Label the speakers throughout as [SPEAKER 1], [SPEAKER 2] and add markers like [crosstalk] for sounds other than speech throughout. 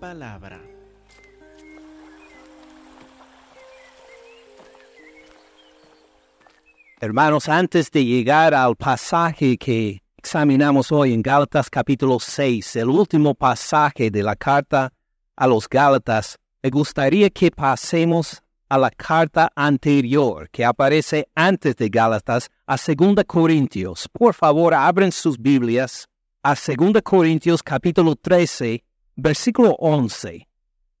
[SPEAKER 1] palabra.
[SPEAKER 2] Hermanos, antes de llegar al pasaje que examinamos hoy en Gálatas capítulo 6, el último pasaje de la carta a los Gálatas, me gustaría que pasemos a la carta anterior que aparece antes de Gálatas, a 2 Corintios. Por favor, abren sus Biblias a 2 Corintios capítulo 13, versículo 11.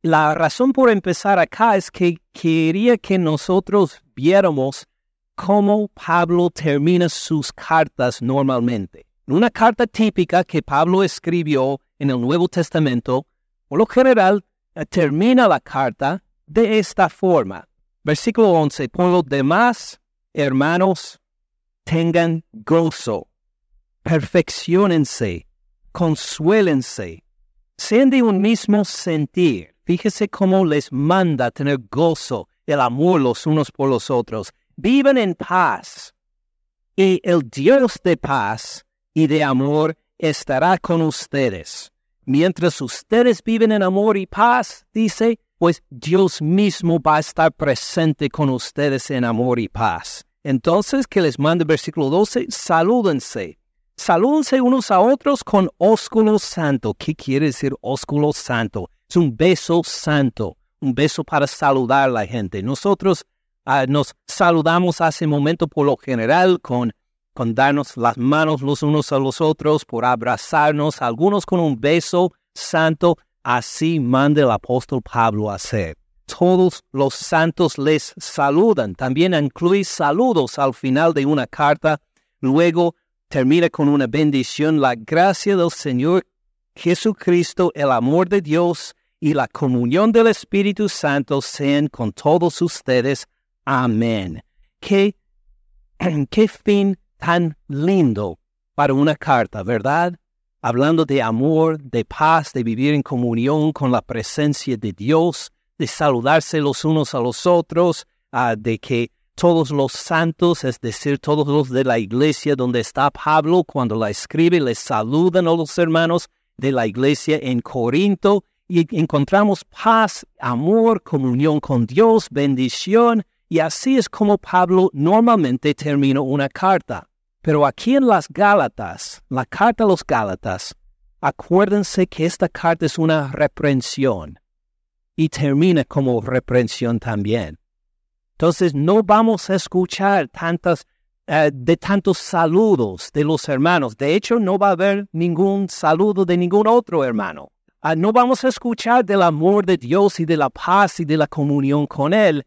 [SPEAKER 2] La razón por empezar acá es que quería que nosotros viéramos cómo Pablo termina sus cartas normalmente. Una carta típica que Pablo escribió en el Nuevo Testamento, por lo general, eh, termina la carta de esta forma. Versículo 11, por lo demás, hermanos, tengan gozo, perfeccionense, consuélense, sean de un mismo sentir. Fíjese cómo les manda tener gozo, el amor los unos por los otros vivan en paz. Y el Dios de paz y de amor estará con ustedes. Mientras ustedes viven en amor y paz, dice, pues Dios mismo va a estar presente con ustedes en amor y paz. Entonces, que les mande versículo 12, salúdense. Salúdense unos a otros con ósculo santo. ¿Qué quiere decir ósculo santo? Es un beso santo, un beso para saludar a la gente. Nosotros Ah, nos saludamos hace momento por lo general con, con darnos las manos los unos a los otros, por abrazarnos, algunos con un beso santo. Así manda el apóstol Pablo a hacer. Todos los santos les saludan. También incluye saludos al final de una carta. Luego termina con una bendición. La gracia del Señor Jesucristo, el amor de Dios y la comunión del Espíritu Santo sean con todos ustedes. Amén. ¿Qué, [clears throat] qué fin tan lindo para una carta, ¿verdad? Hablando de amor, de paz, de vivir en comunión con la presencia de Dios, de saludarse los unos a los otros, ah, de que todos los santos, es decir, todos los de la iglesia donde está Pablo cuando la escribe, les saludan a los hermanos de la iglesia en Corinto y encontramos paz, amor, comunión con Dios, bendición y así es como Pablo normalmente termina una carta. Pero aquí en las Gálatas, la carta a los Gálatas, acuérdense que esta carta es una reprensión y termina como reprensión también. Entonces no vamos a escuchar tantas, eh, de tantos saludos de los hermanos. De hecho, no va a haber ningún saludo de ningún otro hermano. Ah, no vamos a escuchar del amor de Dios y de la paz y de la comunión con Él,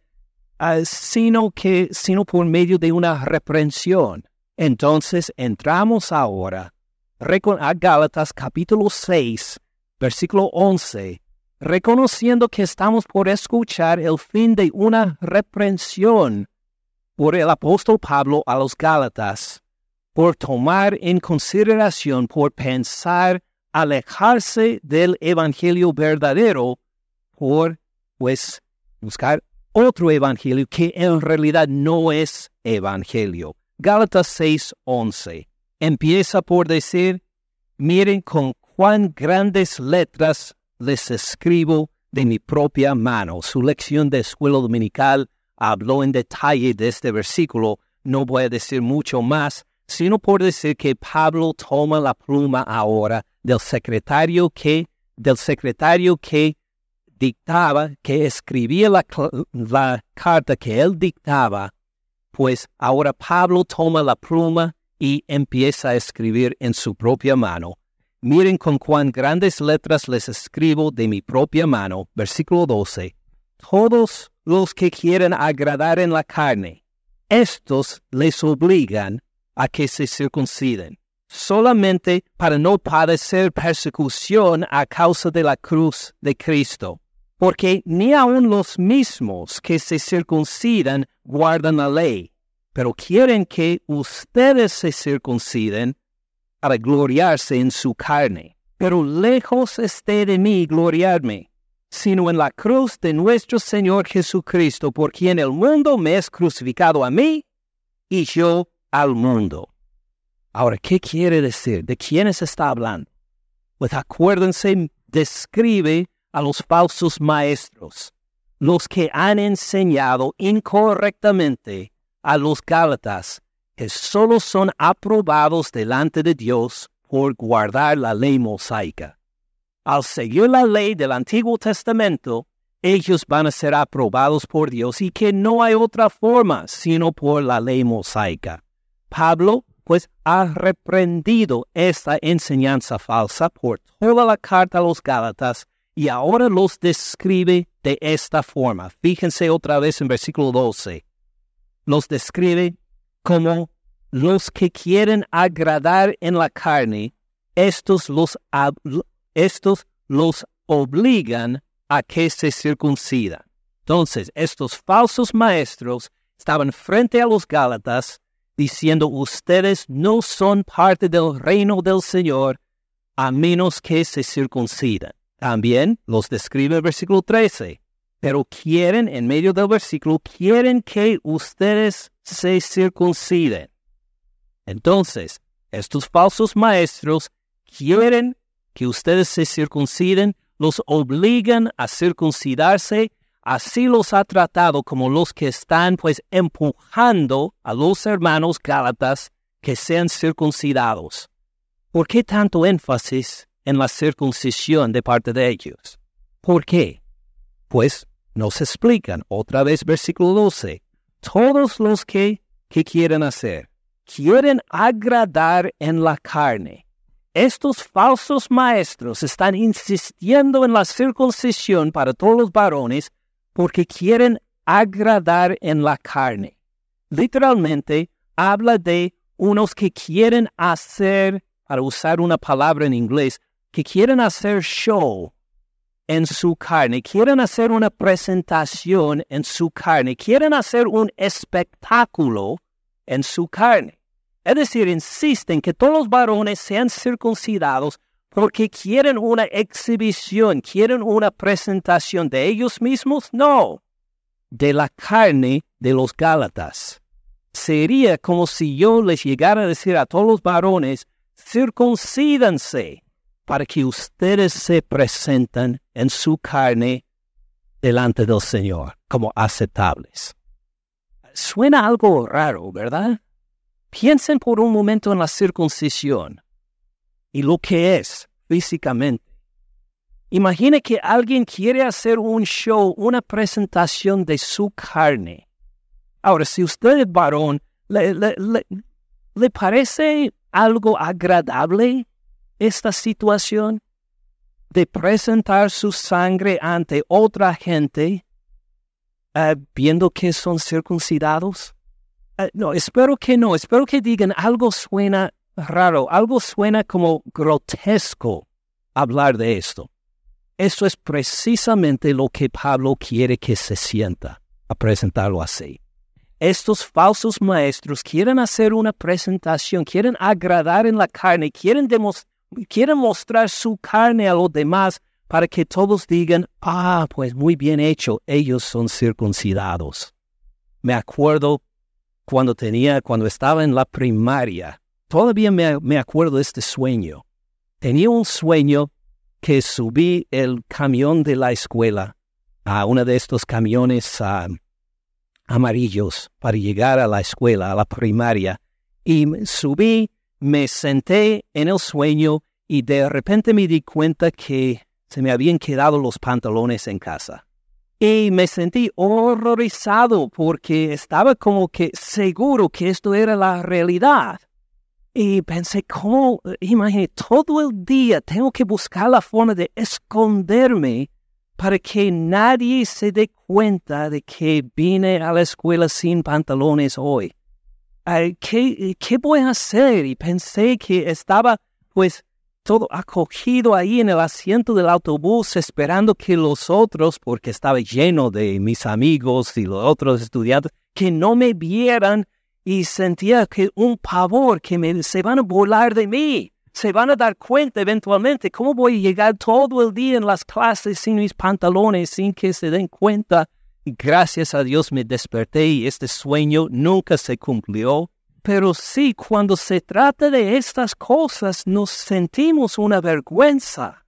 [SPEAKER 2] Ah, sino que sino por medio de una reprensión. Entonces entramos ahora a Gálatas capítulo 6, versículo 11, reconociendo que estamos por escuchar el fin de una reprensión por el apóstol Pablo a los Gálatas, por tomar en consideración, por pensar alejarse del evangelio verdadero, por pues buscar otro evangelio que en realidad no es evangelio. Gálatas 6:11 empieza por decir, miren con cuán grandes letras les escribo de mi propia mano. Su lección de escuela dominical habló en detalle de este versículo. No voy a decir mucho más, sino por decir que Pablo toma la pluma ahora del secretario que, del secretario que dictaba, que escribía la, carta que él dictaba, pues ahora Pablo toma la pluma y empieza a escribir en su propia mano. Miren con cuán grandes letras les escribo de mi propia mano. Versículo 12. Todos los que quieren agradar en la carne, estos les obligan a que se circunciden, solamente para no padecer persecución a causa de la cruz de Cristo porque ni aun los mismos que se circuncidan guardan la ley, pero quieren que ustedes se circunciden para gloriarse en su carne. Pero lejos esté de mí gloriarme, sino en la cruz de nuestro Señor Jesucristo, por quien el mundo me es crucificado a mí y yo al mundo. Ahora, ¿qué quiere decir? ¿De quiénes está hablando? Pues acuérdense describe a los falsos maestros, los que han enseñado incorrectamente a los Gálatas que solo son aprobados delante de Dios por guardar la ley mosaica. Al seguir la ley del Antiguo Testamento, ellos van a ser aprobados por Dios y que no hay otra forma sino por la ley mosaica. Pablo pues ha reprendido esta enseñanza falsa por toda la carta a los Gálatas y ahora los describe de esta forma. Fíjense otra vez en versículo 12. Los describe como los que quieren agradar en la carne, estos los, estos los obligan a que se circuncidan. Entonces, estos falsos maestros estaban frente a los Gálatas diciendo, ustedes no son parte del reino del Señor a menos que se circuncidan. También los describe el versículo 13, pero quieren, en medio del versículo, quieren que ustedes se circunciden. Entonces, estos falsos maestros quieren que ustedes se circunciden, los obligan a circuncidarse Así los ha tratado como los que están pues empujando a los hermanos Gálatas que sean circuncidados. ¿Por qué tanto énfasis en la circuncisión de parte de ellos? ¿Por qué? Pues nos explican otra vez versículo 12. Todos los que, ¿qué quieren hacer? Quieren agradar en la carne. Estos falsos maestros están insistiendo en la circuncisión para todos los varones porque quieren agradar en la carne. Literalmente habla de unos que quieren hacer, para usar una palabra en inglés, que quieren hacer show en su carne, quieren hacer una presentación en su carne, quieren hacer un espectáculo en su carne. Es decir, insisten que todos los varones sean circuncidados porque quieren una exhibición, quieren una presentación de ellos mismos, no, de la carne de los Gálatas. Sería como si yo les llegara a decir a todos los varones, circuncídanse para que ustedes se presenten en su carne delante del Señor como aceptables. Suena algo raro, ¿verdad? Piensen por un momento en la circuncisión y lo que es físicamente. Imagine que alguien quiere hacer un show, una presentación de su carne. Ahora, si usted es varón, ¿le, le, parece algo agradable esta situación de presentar su sangre ante otra gente eh, viendo que son circuncidados? Eh, no, espero que no, espero que digan algo suena raro, algo suena como grotesco hablar de esto. Eso es precisamente lo que Pablo quiere que se sienta a presentarlo así. Estos falsos maestros quieren hacer una presentación, quieren agradar en la carne, quieren, quieren mostrar su carne a los demás para que todos digan, ah, pues muy bien hecho, ellos son circuncidados. Me acuerdo cuando tenía, cuando estaba en la primaria, todavía me, acuerdo de este sueño. Tenía un sueño que subí el camión de la escuela a uno de estos camiones ah, amarillos para llegar a la escuela, a la primaria, y subí, me senté en el sueño y de repente me di cuenta que se me habían quedado los pantalones en casa. Y me sentí horrorizado porque estaba como que seguro que esto era la realidad. Y pensé, ¿cómo? Imagínate, todo el día tengo que buscar la forma de esconderme para que nadie se dé cuenta de que vine a la escuela sin pantalones hoy. ¿Qué, ¿Qué voy a hacer? Y pensé que estaba, pues, todo acogido ahí en el asiento del autobús, esperando que los otros, porque estaba lleno de mis amigos y los otros estudiantes, que no me vieran y sentía que un pavor que me, se van a burlar de mí. Se van a dar cuenta eventualmente cómo voy a llegar todo el día en las clases sin mis pantalones, sin que se den cuenta. Gracias a Dios me desperté y este sueño nunca se cumplió. Pero sí, cuando se trata de estas cosas, nos sentimos una vergüenza.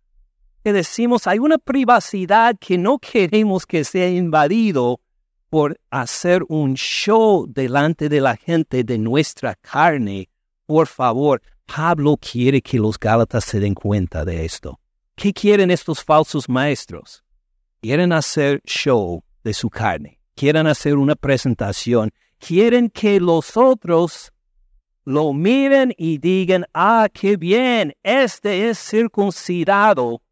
[SPEAKER 2] que decimos hay una privacidad que no queremos que sea invadido por hacer un show delante de la gente de nuestra carne. Por favor, Pablo quiere que los Gálatas se den cuenta de esto. ¿Qué quieren estos falsos maestros? Quieren hacer show de su carne, quieren hacer una presentación, quieren que los otros lo miren y digan, ah, qué bien, este es circuncidado.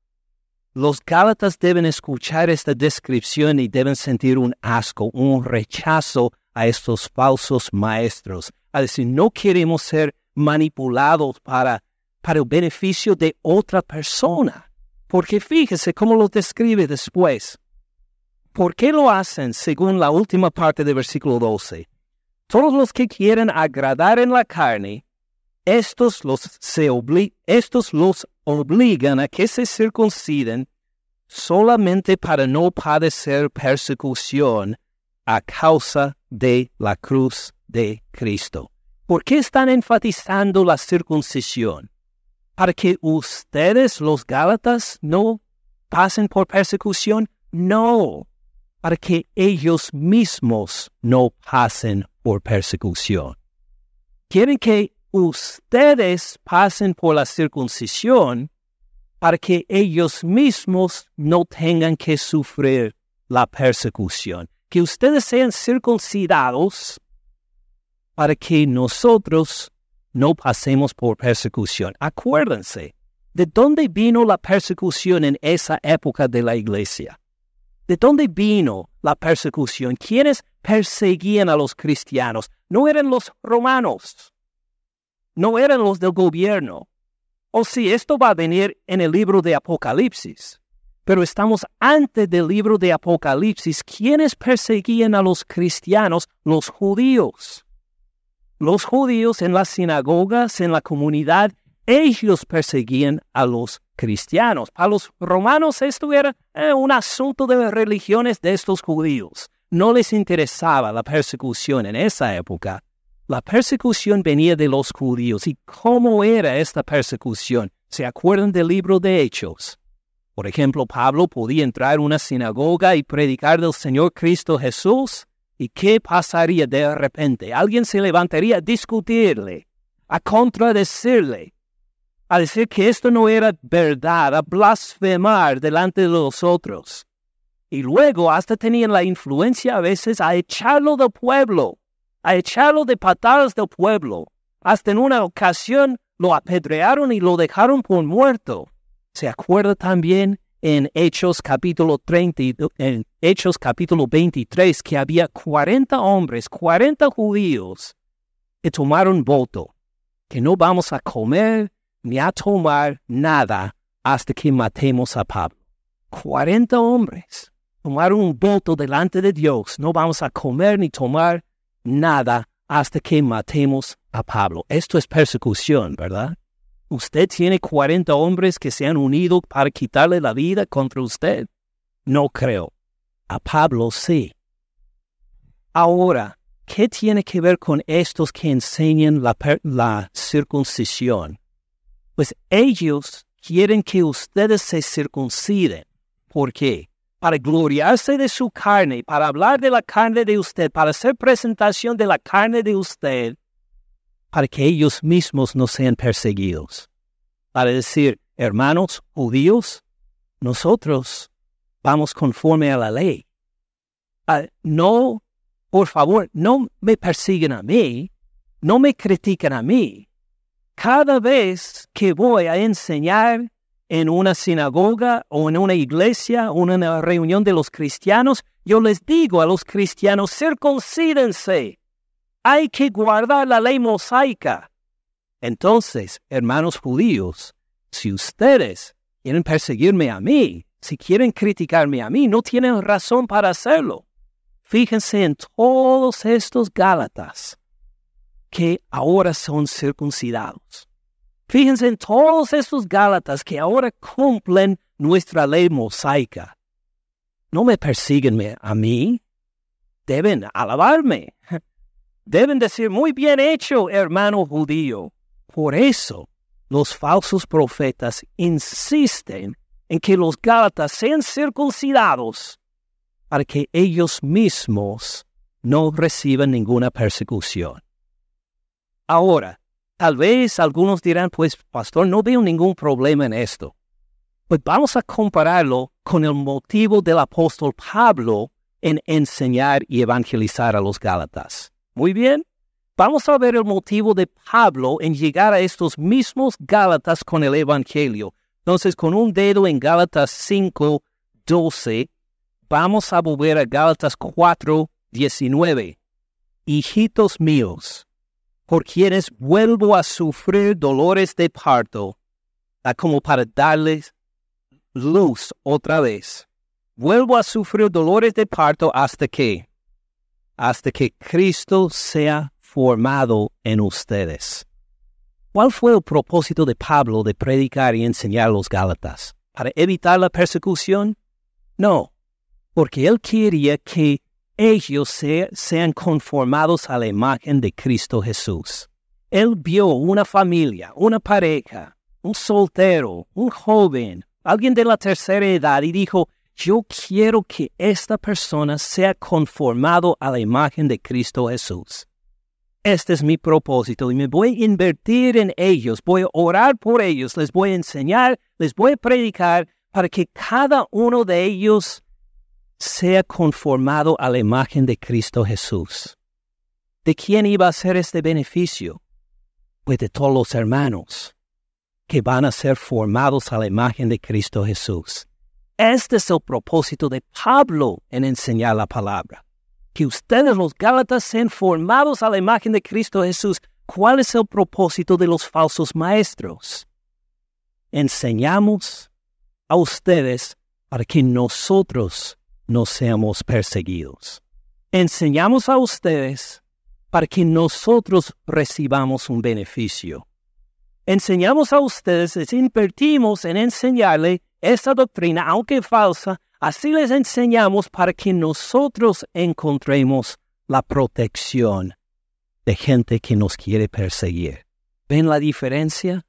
[SPEAKER 2] Los Gálatas deben escuchar esta descripción y deben sentir un asco, un rechazo a estos falsos maestros. A decir, no queremos ser manipulados para, para el beneficio de otra persona. Porque fíjese cómo lo describe después. ¿Por qué lo hacen según la última parte del versículo 12? Todos los que quieren agradar en la carne, estos los, se estos los obligan a que se circunciden solamente para no padecer persecución a causa de la cruz de Cristo. ¿Por qué están enfatizando la circuncisión? para que ustedes, los Gálatas, no pasen por persecución? No, para que ellos mismos no pasen por persecución. Quieren que ustedes pasen por la circuncisión para que ellos mismos no tengan que sufrir la persecución. Que ustedes sean circuncidados para que nosotros no pasemos por persecución. Acuérdense, ¿de dónde vino la persecución en esa época de la iglesia? ¿De dónde vino la persecución? ¿Quiénes perseguían a los cristianos? No eran los romanos, no eran los del gobierno. O si esto va a venir en el libro de Apocalipsis. Pero estamos antes del libro de Apocalipsis. ¿Quiénes perseguían a los cristianos? Los judíos. Los judíos en las sinagogas, en la comunidad, ellos perseguían a los cristianos. A los romanos esto era eh, un asunto de las religiones de estos judíos. No les interesaba la persecución en esa época. La persecución venía de los judíos. ¿Y cómo era esta persecución? ¿Se acuerdan del libro de Hechos? Por ejemplo, Pablo podía entrar a una sinagoga y predicar del Señor Cristo Jesús ¿Y qué pasaría de repente? Alguien se levantaría a discutirle, a contradecirle, a decir que esto no era verdad, a blasfemar delante de los otros. Y luego hasta tenían la influencia a veces a echarlo del pueblo, a echarlo de patadas del pueblo. Hasta en una ocasión lo apedrearon y lo dejaron por muerto. ¿Se acuerda también en Hechos capítulo 30, en Hechos capítulo 23, que había 40 hombres, 40 judíos, que tomaron voto, que no vamos a comer ni a tomar nada hasta que matemos a Pablo. 40 hombres tomaron un voto delante de Dios, no vamos a comer ni tomar nada hasta que matemos a Pablo. Esto es persecución, ¿verdad? ¿Usted tiene 40 hombres que se han unido para quitarle la vida contra usted? No creo. A Pablo sí. Ahora, ¿qué tiene que ver con estos que enseñan la, la circuncisión? Pues ellos quieren que ustedes se circunciden. ¿Por qué? Para gloriarse de su carne, para hablar de la carne de usted, para hacer presentación de la carne de usted, para que ellos mismos no sean perseguidos. Para decir, hermanos judíos, nosotros vamos conforme a la ley. Ah, no, por favor, no me persiguen a mí, no me critiquen a mí. Cada vez que voy a enseñar en una sinagoga o en una iglesia o en una reunión de los cristianos, yo les digo a los cristianos, circuncídense hay que guardar la ley mosaica. Entonces, hermanos judíos, si ustedes quieren perseguirme a mí, si quieren criticarme a mí, no tienen razón para hacerlo. Fíjense en todos estos Gálatas que ahora son circuncidados. Fíjense en todos estos Gálatas que ahora cumplen nuestra ley mosaica. No me persiguen a mí, deben alabarme. Deben decir, muy bien hecho, hermano judío. Por eso los falsos profetas insisten en que los Gálatas sean circuncidados para que ellos mismos no reciban ninguna persecución. Ahora, tal vez algunos dirán, pues, pastor, no veo ningún problema en esto. Pues vamos a compararlo con el motivo del apóstol Pablo en enseñar y evangelizar a los Gálatas. Muy bien, vamos a ver el motivo de Pablo en llegar a estos mismos Gálatas con el Evangelio. Entonces, con un dedo en Gálatas 5, 12, vamos a volver a Gálatas 4, 19. Hijitos míos, por quienes vuelvo a sufrir dolores de parto, como para darles luz otra vez. Vuelvo a sufrir dolores de parto hasta que, hasta que Cristo sea formado en ustedes. ¿Cuál fue el propósito de Pablo de predicar y enseñar a los Gálatas? ¿Para evitar la persecución? No, porque él quería que ellos sean conformados a la imagen de Cristo Jesús. Él vio una familia, una pareja, un soltero, un joven, alguien de la tercera edad y dijo, yo quiero que esta persona sea conformado a la imagen de Cristo Jesús. Este es mi propósito y me voy a invertir en ellos, voy a orar por ellos, les voy a enseñar, les voy a predicar para que cada uno de ellos sea conformado a la imagen de Cristo Jesús. ¿De quién iba a ser este beneficio? Pues de todos los hermanos que van a ser formados a la imagen de Cristo Jesús. Este es el propósito de Pablo en enseñar la palabra. Que ustedes los Gálatas sean formados a la imagen de Cristo Jesús. ¿Cuál es el propósito de los falsos maestros? Enseñamos a ustedes para que nosotros no seamos perseguidos. Enseñamos a ustedes para que nosotros recibamos un beneficio. Enseñamos a ustedes, les invertimos en enseñarle esta doctrina, aunque falsa, así les enseñamos para que nosotros encontremos la protección de gente que nos quiere perseguir. ¿Ven la diferencia?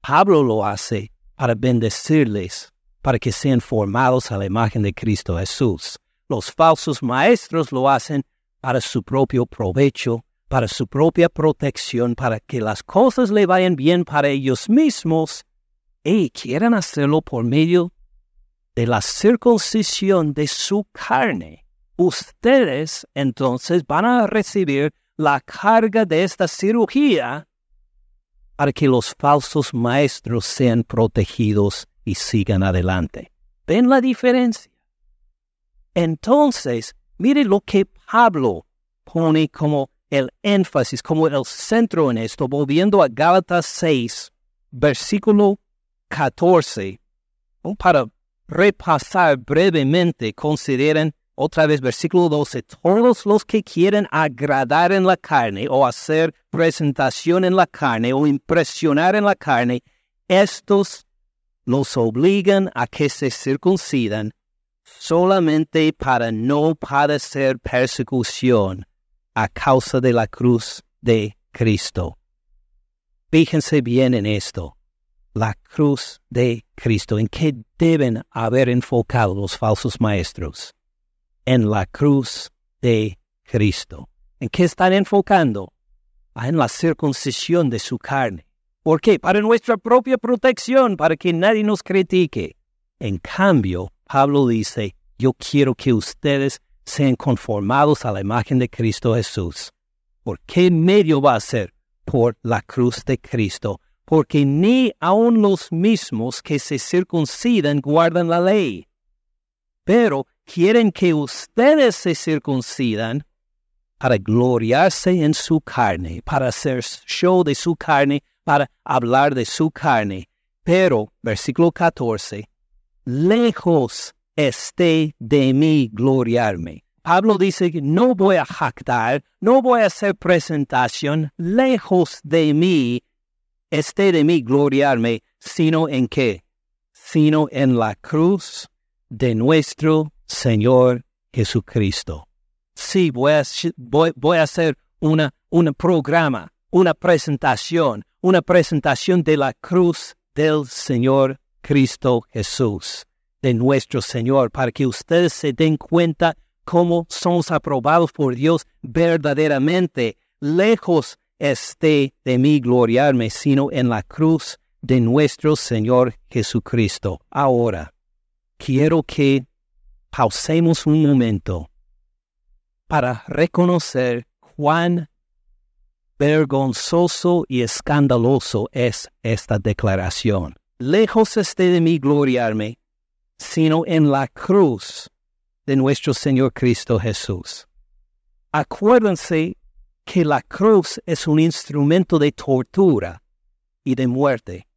[SPEAKER 2] Pablo lo hace para bendecirles para que sean formados a la imagen de Cristo Jesús. Los falsos maestros lo hacen para su propio provecho, para su propia protección, para que las cosas le vayan bien para ellos mismos y quieren hacerlo por medio de la circuncisión de su carne. Ustedes entonces van a recibir la carga de esta cirugía para que los falsos maestros sean protegidos y sigan adelante. ¿Ven la diferencia? Entonces, mire lo que Pablo pone como el énfasis, como el centro en esto, volviendo a Gálatas 6, versículo 14, para repasar brevemente, consideren otra vez versículo 12, todos los que quieren agradar en la carne o hacer presentación en la carne o impresionar en la carne, estos los obligan a que se circuncidan solamente para no padecer persecución a causa de la cruz de Cristo. Fíjense bien en esto, la cruz de Cristo, en qué deben haber enfocado los falsos maestros, en la cruz de Cristo. ¿En qué están enfocando? Ah, en la circuncisión de su carne. ¿Por qué? Para nuestra propia protección, para que nadie nos critique. En cambio, Pablo dice, yo quiero que ustedes sean conformados a la imagen de Cristo Jesús. ¿Por qué medio va a ser? Por la cruz de Cristo. Porque ni aun los mismos que se circuncidan guardan la ley. Pero quieren que ustedes se circuncidan para gloriarse en su carne, para hacer show de su carne, para hablar de su carne. Pero, versículo 14, lejos esté de mí gloriarme. Pablo dice que no voy a jactar, no voy a hacer presentación, lejos de mí esté de mí gloriarme, sino en qué? Sino en la cruz de nuestro Señor Jesucristo. Sí, voy a, voy, a hacer una, un programa, una presentación, una presentación de la cruz del Señor Cristo Jesús, de nuestro Señor, para que ustedes se den cuenta cómo somos aprobados por Dios verdaderamente. Lejos esté de mí gloriarme, sino en la cruz de nuestro Señor Jesucristo. Ahora, quiero que pausemos un momento para reconocer cuán vergonzoso y escandaloso es esta declaración. Lejos esté de mí gloriarme, sino en la cruz de nuestro Señor Cristo Jesús. Acuérdense que la cruz es un instrumento de tortura y de muerte.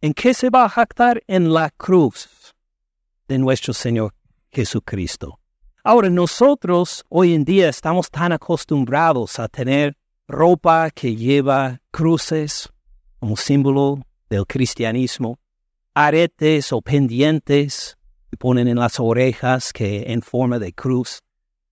[SPEAKER 2] ¿En qué se va a jactar? En la cruz de nuestro Señor Jesucristo. Ahora, nosotros hoy en día estamos tan acostumbrados a tener ropa que lleva cruces como símbolo del cristianismo, aretes o pendientes que ponen en las orejas que en forma de cruz.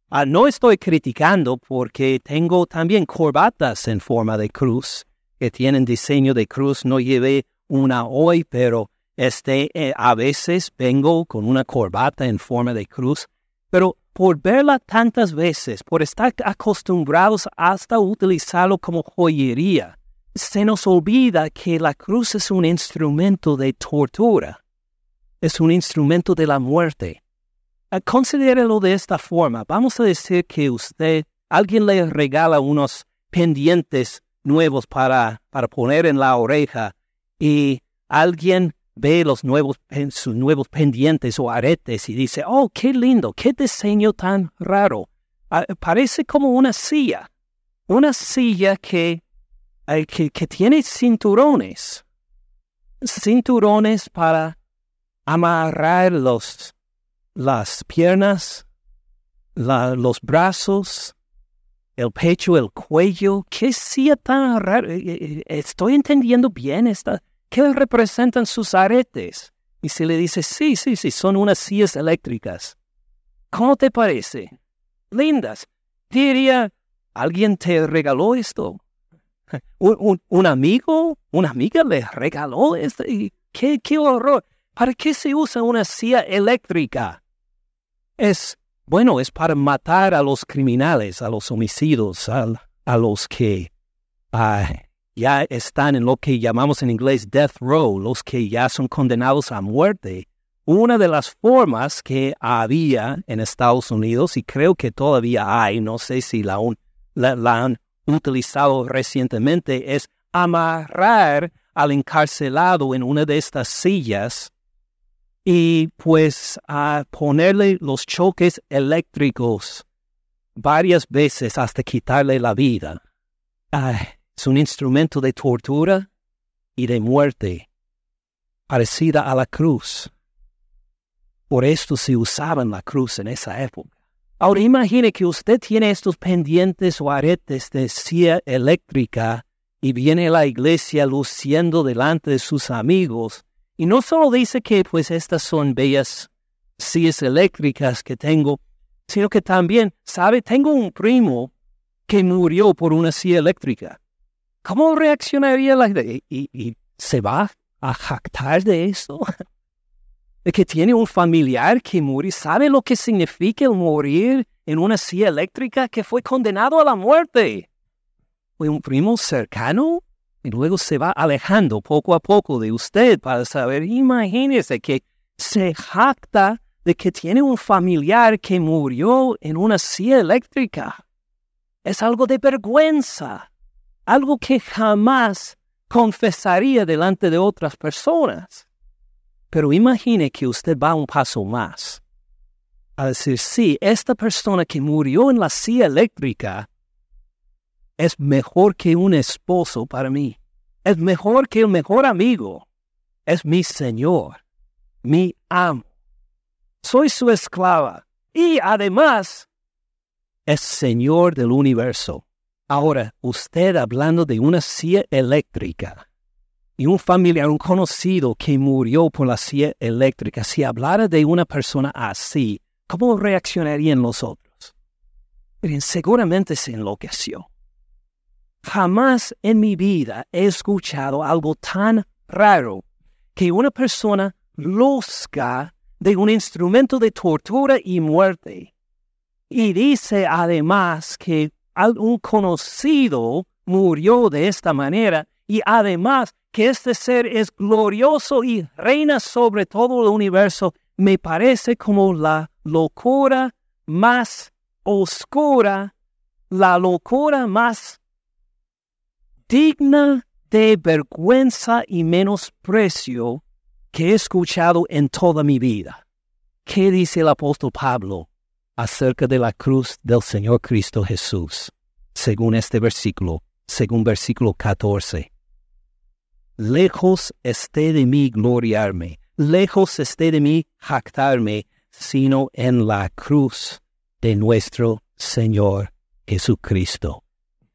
[SPEAKER 2] Ah, no estoy criticando porque tengo también corbatas en forma de cruz que tienen diseño de cruz. No llevé una hoy, pero este, eh, a veces vengo con una corbata en forma de cruz. Pero por verla tantas veces, por estar acostumbrados hasta utilizarlo como joyería, se nos olvida que la cruz es un instrumento de tortura, es un instrumento de la muerte. Ah, considérelo de esta forma. Vamos a decir que usted, alguien le regala unos pendientes nuevos para, para poner en la oreja y alguien ve los nuevos, sus nuevos pendientes o aretes y dice, oh, qué lindo, qué diseño tan raro. Ah, parece como una silla, una silla que, eh, que, tiene cinturones, cinturones para amarrar los, las piernas, los brazos, el pecho, el cuello. ¿Qué silla tan raro? Eh, eh, estoy entendiendo bien esta ¿Qué representan sus aretes? Y se le dice, sí, sí, sí, son unas sillas eléctricas. ¿Cómo te parece? Lindas. Diría, ¿alguien te regaló esto? [laughs] ¿Un, amigo? ¿Una amiga le regaló esto? ¿Qué, ¿Qué horror? ¿Para qué se usa una silla eléctrica? Es, bueno, es para matar a los criminales, a los homicidios, a, a los que ya están en lo que llamamos en inglés death row, los que ya son condenados a muerte. Una de las formas que había en Estados Unidos, y creo que todavía hay, no sé si la, han utilizado recientemente, es amarrar al encarcelado en una de estas sillas y pues a ponerle los choques eléctricos varias veces hasta quitarle la vida. Es un instrumento de tortura y de muerte, parecida a la cruz. Por esto se usaba la cruz en esa época. Ahora imagine que usted tiene estos pendientes o aretes de silla eléctrica y viene a la iglesia luciendo delante de sus amigos y no solo dice que pues estas son bellas sillas eléctricas que tengo, sino que también, sabe, tengo un primo que murió por una silla eléctrica. ¿Cómo reaccionaría la gente? ¿Y, se va a jactar de eso? [laughs] De que tiene un familiar que murió. ¿Sabe lo que significa el morir en una silla eléctrica que fue condenado a la muerte? Fue un primo cercano y luego se va alejando poco a poco de usted para saber. Imagínese que se jacta de que tiene un familiar que murió en una silla eléctrica. Es algo de vergüenza algo que jamás confesaría delante de otras personas. Pero imagine que usted va un paso más a decir, sí, esta persona que murió en la silla eléctrica es mejor que un esposo para mí, es mejor que el mejor amigo, es mi Señor, mi amo. Soy su esclava y además es Señor del universo. Ahora, usted hablando de una silla eléctrica y un familiar, un conocido que murió por la silla eléctrica, si hablara de una persona así, ¿cómo reaccionarían los otros? Miren, seguramente se enloqueció. Jamás en mi vida he escuchado algo tan raro que una persona luzca de un instrumento de tortura y muerte. Y dice además que un conocido murió de esta manera y además que este ser es glorioso y reina sobre todo el universo, me parece como la locura más oscura, la locura más digna de vergüenza y menosprecio que he escuchado en toda mi vida. ¿Qué dice el apóstol Pablo acerca de la cruz del Señor Cristo Jesús? Según este versículo, según versículo 14. Lejos esté de mí gloriarme, lejos esté de mí jactarme, sino en la cruz de nuestro Señor Jesucristo.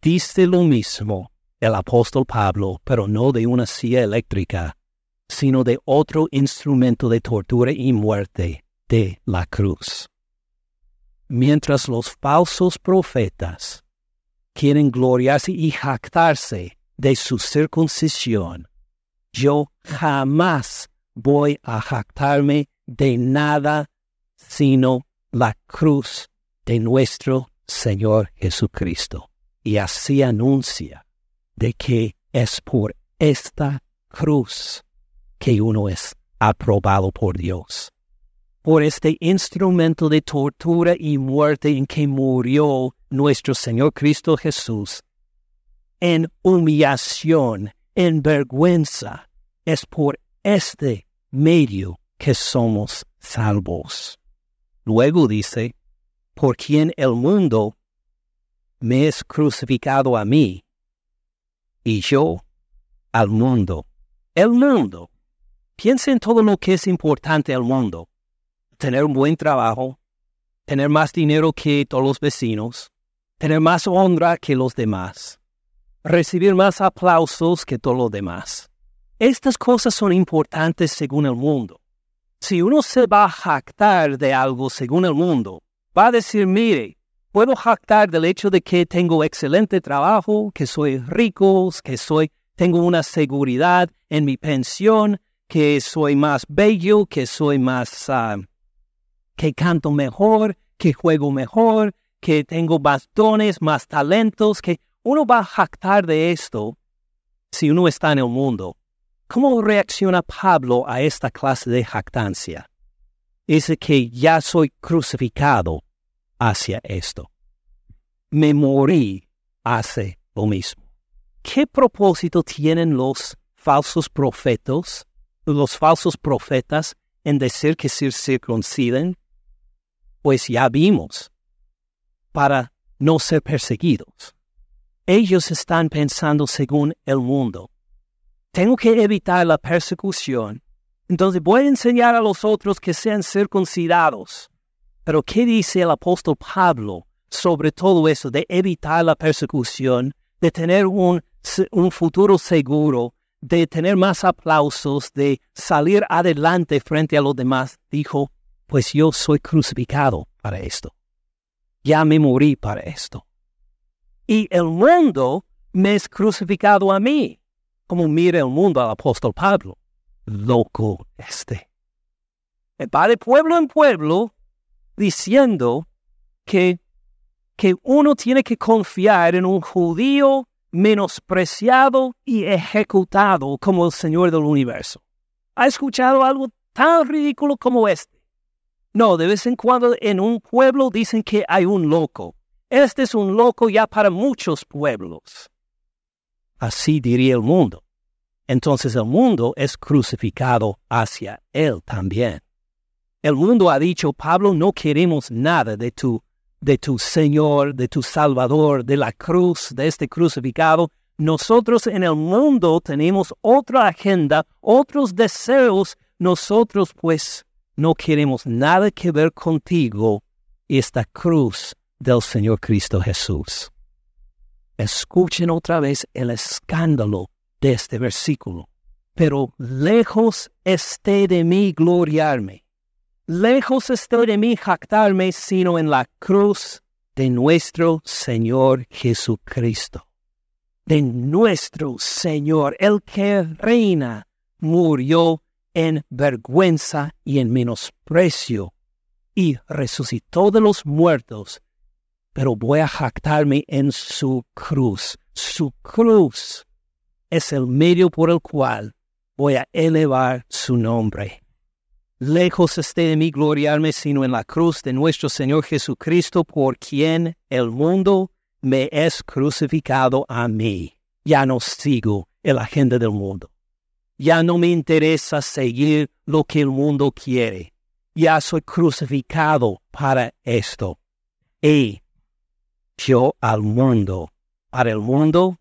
[SPEAKER 2] Dice lo mismo el apóstol Pablo, pero no de una silla eléctrica, sino de otro instrumento de tortura y muerte, de la cruz. Mientras los falsos profetas quieren gloriarse y jactarse de su circuncisión, yo jamás voy a jactarme de nada sino la cruz de nuestro Señor Jesucristo. Y así anuncia de que es por esta cruz que uno es aprobado por Dios. Por este instrumento de tortura y muerte en que murió nuestro Señor Cristo Jesús, en humillación, en vergüenza, es por este medio que somos salvos. Luego dice, por quien el mundo me es crucificado a mí, y yo al mundo. El mundo. Piensa en todo lo que es importante al mundo. Tener un buen trabajo, tener más dinero que todos los vecinos, tener más honra que los demás, recibir más aplausos que todos los demás. Estas cosas son importantes según el mundo. Si uno se va a jactar de algo según el mundo, va a decir, mire, puedo jactar del hecho de que tengo excelente trabajo, que soy rico, que soy, tengo una seguridad en mi pensión, que soy más bello, que soy más, ah, que canto mejor, que juego mejor, que tengo más dones, más talentos, que uno va a jactar de esto si uno está en el mundo. ¿Cómo reacciona Pablo a esta clase de jactancia? Dice que ya soy crucificado hacia esto. Me morí hace lo mismo. ¿Qué propósito tienen los falsos profetas, los falsos profetas en decir que se circunciden? Pues ya vimos, para no ser perseguidos. Ellos están pensando según el mundo. Tengo que evitar la persecución. Entonces voy a enseñar a los otros que sean circuncidados pero ¿qué dice el apóstol Pablo sobre todo eso de evitar la persecución, de tener un, un futuro seguro, de tener más aplausos, de salir adelante frente a los demás? Dijo, pues yo soy crucificado para esto. Ya me morí para esto. Y el mundo me es crucificado a mí, como mira el mundo al apóstol Pablo. Loco este. Va de pueblo en pueblo diciendo que, que uno tiene que confiar en un judío menospreciado y ejecutado como el Señor del universo. ¿Ha escuchado algo tan ridículo como este? No, de vez en cuando en un pueblo dicen que hay un loco. Este es un loco ya para muchos pueblos. Así diría el mundo. Entonces el mundo es crucificado hacia él también. El mundo ha dicho, Pablo, no queremos nada de tu, de tu Señor, de tu Salvador, de la cruz, de este crucificado. Nosotros en el mundo tenemos otra agenda, otros deseos. Nosotros pues no queremos nada que ver contigo, esta cruz del Señor Cristo Jesús. Escuchen otra vez el escándalo de este versículo. Pero lejos esté de mí gloriarme Lejos estoy de mí jactarme, sino en la cruz de nuestro Señor Jesucristo. De nuestro Señor, el que reina, murió en vergüenza y en menosprecio, y resucitó de los muertos, pero voy a jactarme en su cruz. Su cruz es el medio por el cual voy a elevar su nombre. Lejos esté de mí gloriarme sino en la cruz de nuestro Señor Jesucristo, por quien el mundo me es crucificado a mí. Ya no sigo el agenda del mundo. Ya no me interesa seguir lo que el mundo quiere. Ya soy crucificado para esto. Y yo al mundo, para el mundo,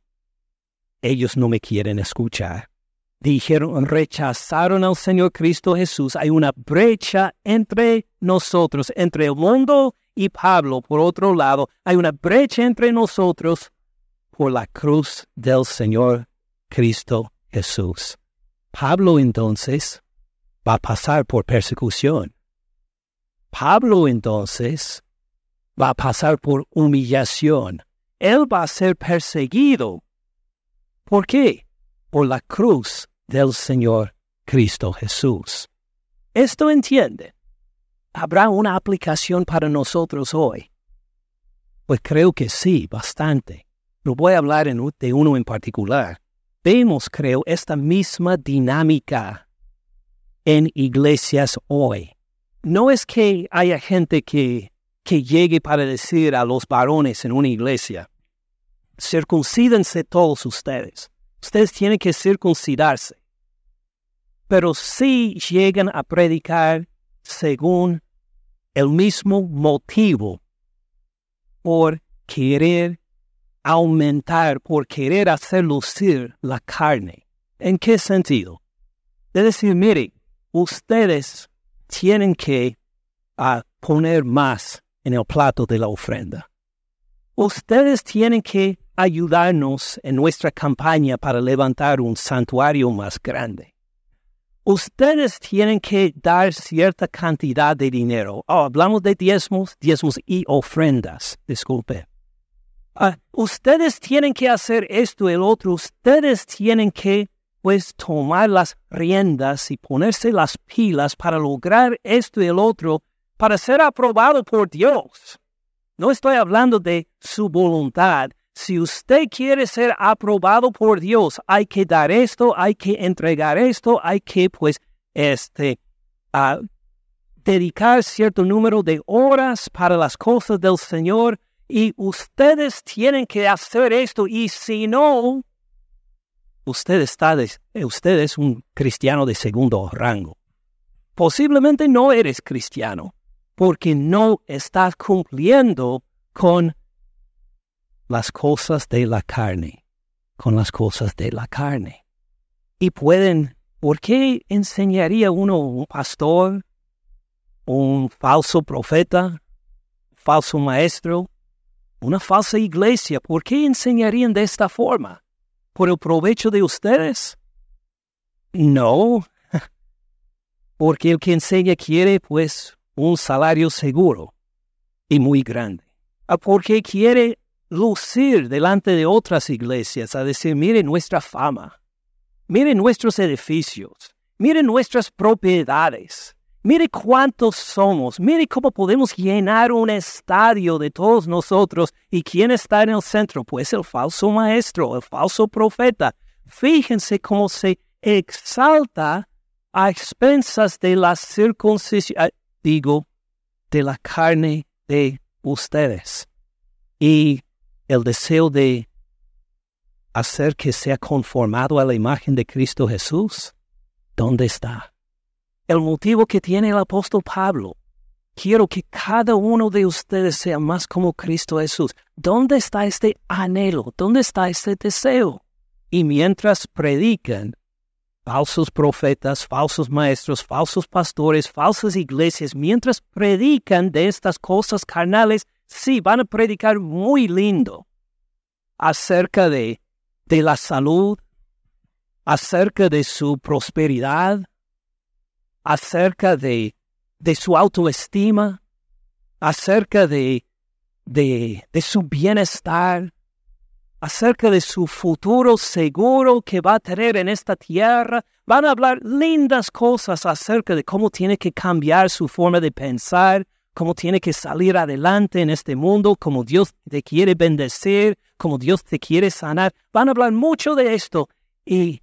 [SPEAKER 2] ellos no me quieren escuchar. Dijeron, rechazaron al Señor Cristo Jesús. Hay una brecha entre nosotros, entre el mundo y Pablo. Por otro lado, hay una brecha entre nosotros por la cruz del Señor Cristo Jesús. Pablo entonces va a pasar por persecución. Pablo entonces va a pasar por humillación. Él va a ser perseguido. ¿Por qué? Por la cruz del Señor Cristo Jesús. ¿Esto entiende? ¿Habrá una aplicación para nosotros hoy? Pues creo que sí, bastante. Lo voy a hablar de uno en particular vemos, creo, esta misma dinámica en iglesias hoy. No es que haya gente que, que llegue para decir a los varones en una iglesia, circuncídense todos ustedes. Ustedes tienen que circuncidarse. Pero sí llegan a predicar según el mismo motivo por querer aumentar por querer hacer lucir la carne. ¿En qué sentido? De decir, mire, ustedes tienen que ah, poner más en el plato de la ofrenda. Ustedes tienen que ayudarnos en nuestra campaña para levantar un santuario más grande. Ustedes tienen que dar cierta cantidad de dinero. Oh, hablamos de diezmos, diezmos y ofrendas, disculpe. Ah, ustedes tienen que hacer esto y el otro, ustedes tienen que pues tomar las riendas y ponerse las pilas para lograr esto y el otro, para ser aprobado por Dios. No estoy hablando de su voluntad. Si usted quiere ser aprobado por Dios, hay que dar esto, hay que entregar esto, hay que pues este ah, dedicar cierto número de horas para las cosas del Señor y ustedes tienen que hacer esto y si no, usted, está usted es un cristiano de segundo rango. Posiblemente no eres cristiano porque no estás cumpliendo con las cosas de la carne, con las cosas de la carne. Y pueden, ¿por qué enseñaría uno un pastor, un falso profeta, falso maestro, una falsa iglesia, ¿por qué enseñarían de esta forma? ¿Por el provecho de ustedes? No, [laughs] porque el que enseña quiere pues un salario seguro y muy grande. Ah, porque quiere lucir delante de otras iglesias a decir, miren nuestra fama, miren nuestros edificios, miren nuestras propiedades, Mire cuántos somos, mire cómo podemos llenar un estadio de todos nosotros. ¿Y quién está en el centro? Pues el falso maestro, el falso profeta. Fíjense cómo se exalta a expensas de la circuncisión, ah, digo, de la carne de ustedes. Y el deseo de hacer que sea conformado a la imagen de Cristo Jesús, ¿dónde está? El motivo que tiene el apóstol Pablo. Quiero que cada uno de ustedes sea más como Cristo Jesús. ¿Dónde está este anhelo? ¿Dónde está este deseo? Y mientras predican, falsos profetas, falsos maestros, falsos pastores, falsas iglesias, mientras predican de estas cosas carnales, sí, van a predicar muy lindo acerca de, de la salud, acerca de su prosperidad, acerca de, su autoestima, acerca de, de su bienestar, acerca de su futuro seguro que va a tener en esta tierra. Van a hablar lindas cosas acerca de cómo tiene que cambiar su forma de pensar, cómo tiene que salir adelante en este mundo, cómo Dios te quiere bendecir, cómo Dios te quiere sanar. Van a hablar mucho de esto. ¿Y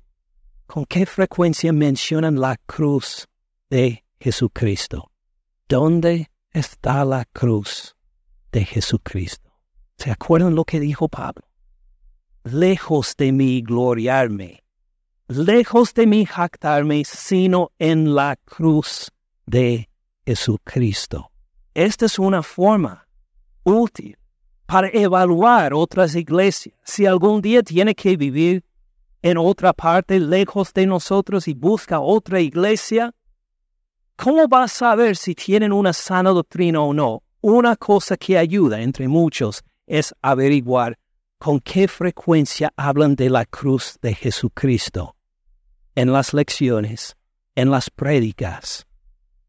[SPEAKER 2] con qué frecuencia mencionan la cruz de Jesucristo? ¿Dónde está la cruz de Jesucristo? ¿Se acuerdan lo que dijo Pablo? lejos de mí gloriarme, lejos de mí jactarme, sino en la cruz de Jesucristo. Esta es una forma útil para evaluar otras iglesias. Si algún día tiene que vivir en otra parte lejos de nosotros y busca otra iglesia, ¿cómo va a saber si tienen una sana doctrina o no? Una cosa que ayuda entre muchos es averiguar con qué frecuencia hablan de la cruz de Jesucristo en las lecciones, en las prédicas,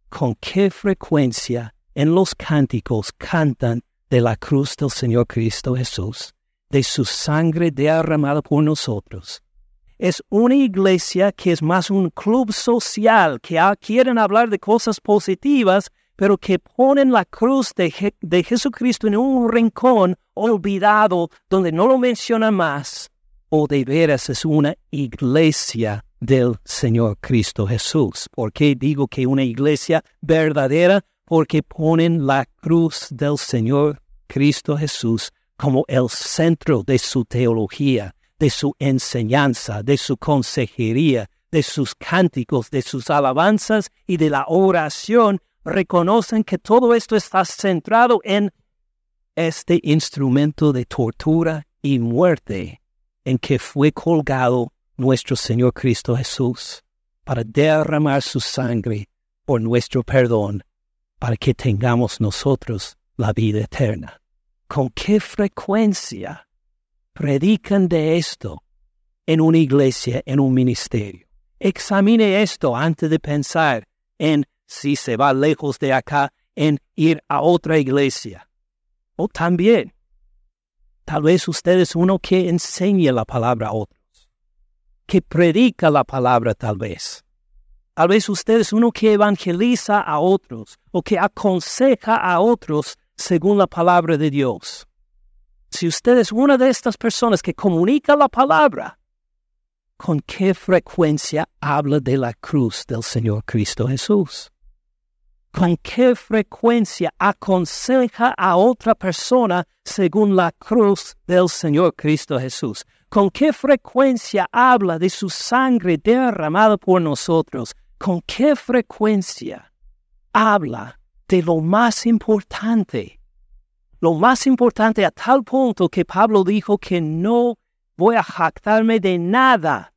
[SPEAKER 2] con qué frecuencia en los cánticos cantan de la cruz del Señor Cristo Jesús, de su sangre derramada por nosotros. Es una iglesia que es más un club social, que quieren hablar de cosas positivas, pero que ponen la cruz de, Jesucristo en un rincón olvidado donde no lo mencionan más, o de veras es una iglesia del Señor Cristo Jesús. ¿Por qué digo que una iglesia verdadera? Porque ponen la cruz del Señor Cristo Jesús como el centro de su teología, de su enseñanza, de su consejería, de sus cánticos, de sus alabanzas y de la oración, reconocen que todo esto está centrado en este instrumento de tortura y muerte en que fue colgado nuestro Señor Cristo Jesús para derramar su sangre por nuestro perdón, para que tengamos nosotros la vida eterna. ¿Con qué frecuencia predican de esto en una iglesia, en un ministerio? Examine esto antes de pensar en si se va lejos de acá, en ir a otra iglesia o también, tal vez usted es uno que enseña la palabra a otros, que predica la palabra tal vez. Tal vez usted es uno que evangeliza a otros o que aconseja a otros según la palabra de Dios. Si usted es una de estas personas que comunica la palabra, ¿con qué frecuencia habla de la cruz del Señor Cristo Jesús? con qué frecuencia aconseja a otra persona según la cruz del Señor Cristo Jesús, con qué frecuencia habla de su sangre derramada por nosotros, con qué frecuencia habla de lo más importante, lo más importante a tal punto que Pablo dijo que no voy a jactarme de nada,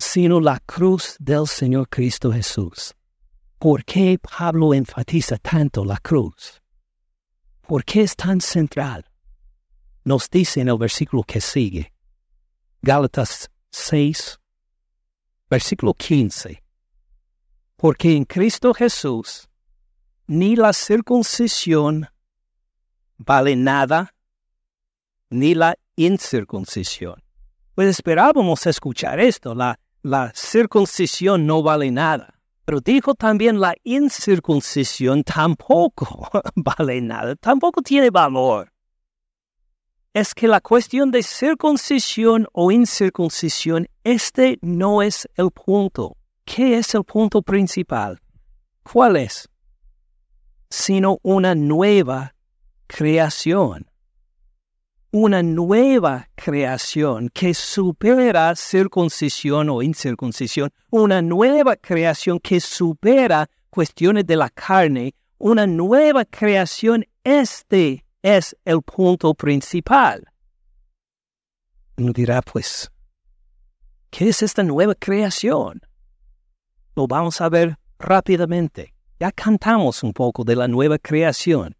[SPEAKER 2] sino la cruz del Señor Cristo Jesús. ¿Por qué Pablo enfatiza tanto la cruz? ¿Por qué es tan central? Nos dice en el versículo que sigue, Gálatas 6, versículo 15. Porque en Cristo Jesús ni la circuncisión vale nada, ni la incircuncisión. Pues esperábamos escuchar esto, la, la circuncisión no vale nada. Pero dijo también la incircuncisión tampoco [laughs] vale nada, tampoco tiene valor. Es que la cuestión de circuncisión o incircuncisión, este no es el punto. ¿Qué es el punto principal? ¿Cuál es? Sino una nueva creación una nueva creación que supera circuncisión o incircuncisión, una nueva creación que supera cuestiones de la carne, una nueva creación. Este es el punto principal. Uno dirá, pues, ¿qué es esta nueva creación? Lo vamos a ver rápidamente. Ya cantamos un poco de la nueva creación.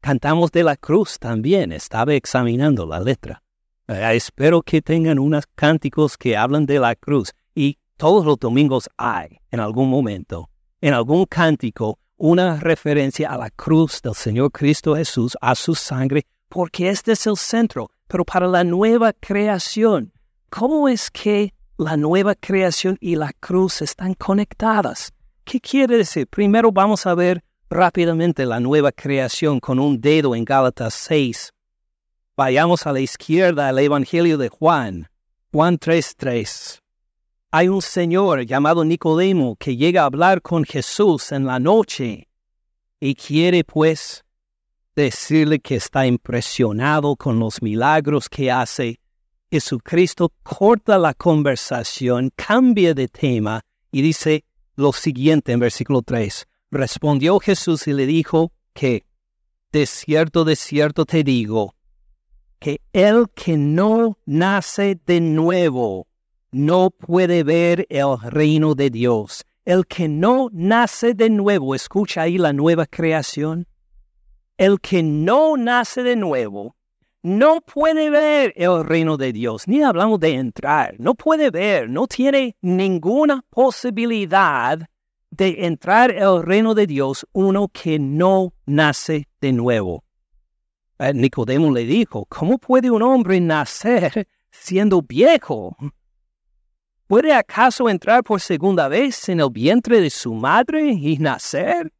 [SPEAKER 2] Cantamos de la cruz también, estaba examinando la letra. Eh, espero que tengan unos cánticos que hablan de la cruz y todos los domingos hay, en algún momento, en algún cántico, una referencia a la cruz del Señor Cristo Jesús, a su sangre, porque este es el centro. pero para la nueva creación. ¿Cómo es que la nueva creación y la cruz están conectadas? ¿Qué quiere decir? Primero vamos a ver rápidamente la nueva creación con un dedo en Gálatas 6. Vayamos a la izquierda al Evangelio de Juan, Juan 3:3. Hay un señor llamado Nicodemo que llega a hablar con Jesús en la noche y quiere pues decirle que está impresionado con los milagros que hace. Jesucristo corta la conversación, cambia de tema y dice lo siguiente en versículo 3. Respondió Jesús y le dijo que, de cierto, de cierto te digo, que el que no nace de nuevo no puede ver el reino de Dios. El que no nace de nuevo, escucha ahí la nueva creación. El que no nace de nuevo no puede ver el reino de Dios, ni hablamos de entrar, no puede ver, no tiene ninguna posibilidad de entrar el reino de Dios uno que no nace de nuevo. Eh, Nicodemo le dijo, ¿cómo puede un hombre nacer siendo viejo? ¿Puede acaso entrar por segunda vez en el vientre de su madre y nacer?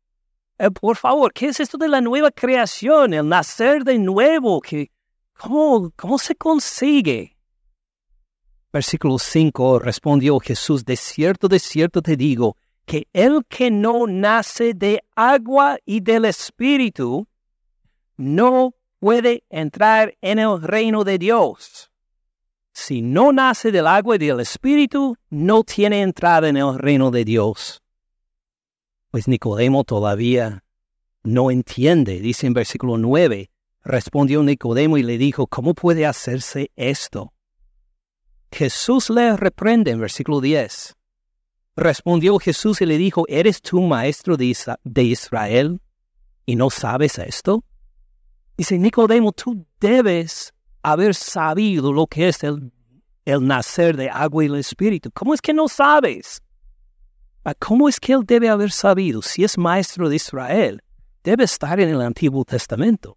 [SPEAKER 2] Eh, por favor, ¿qué es esto de la nueva creación, el nacer de nuevo? ¿Cómo, ¿Cómo se consigue? Versículo 5 respondió Jesús, de cierto, de cierto te digo, que el que no nace de agua y del Espíritu no puede entrar en el reino de Dios. Si no nace del agua y del Espíritu, no tiene entrada en el reino de Dios. Pues Nicodemo todavía no entiende, dice en versículo 9. Respondió Nicodemo y le dijo, ¿cómo puede hacerse esto? Jesús le reprende en versículo 10. Respondió Jesús y le dijo, ¿eres tú maestro de, Israel y no sabes esto? Dice Nicodemo, tú debes haber sabido lo que es el, el nacer de agua y el espíritu. ¿Cómo es que no sabes? Ah, ¿Cómo es que él debe haber sabido? Si es maestro de Israel, debe estar en el Antiguo Testamento.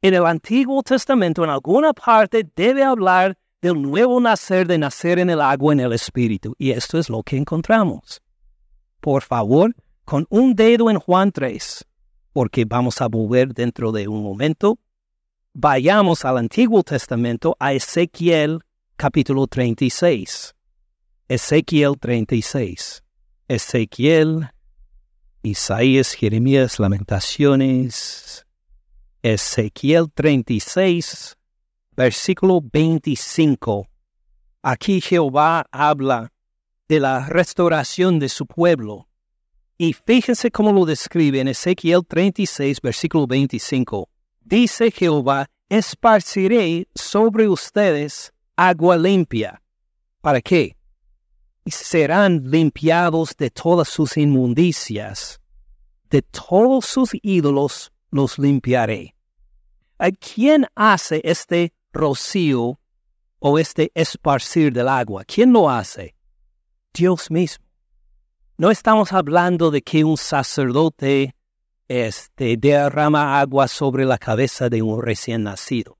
[SPEAKER 2] En el Antiguo Testamento, en alguna parte, debe hablar del nuevo nacer de nacer en el agua en el espíritu. Y esto es lo que encontramos. Por favor, con un dedo en Juan 3, porque vamos a volver dentro de un momento, vayamos al Antiguo Testamento, a Ezequiel capítulo 36. Ezequiel 36. Ezequiel, Isaías, Jeremías, Lamentaciones. Ezequiel 36, versículo 25. Aquí Jehová habla de la restauración de su pueblo. Y fíjense cómo lo describe en Ezequiel 36, versículo 25. Dice Jehová, esparciré sobre ustedes agua limpia. ¿Para qué? Serán limpiados de todas sus inmundicias. De todos sus ídolos los limpiaré. ¿A quién hace este rocío o este esparcir del agua. ¿Quién lo hace? Dios mismo. No estamos hablando de que un sacerdote este, derrama agua sobre la cabeza de un recién nacido.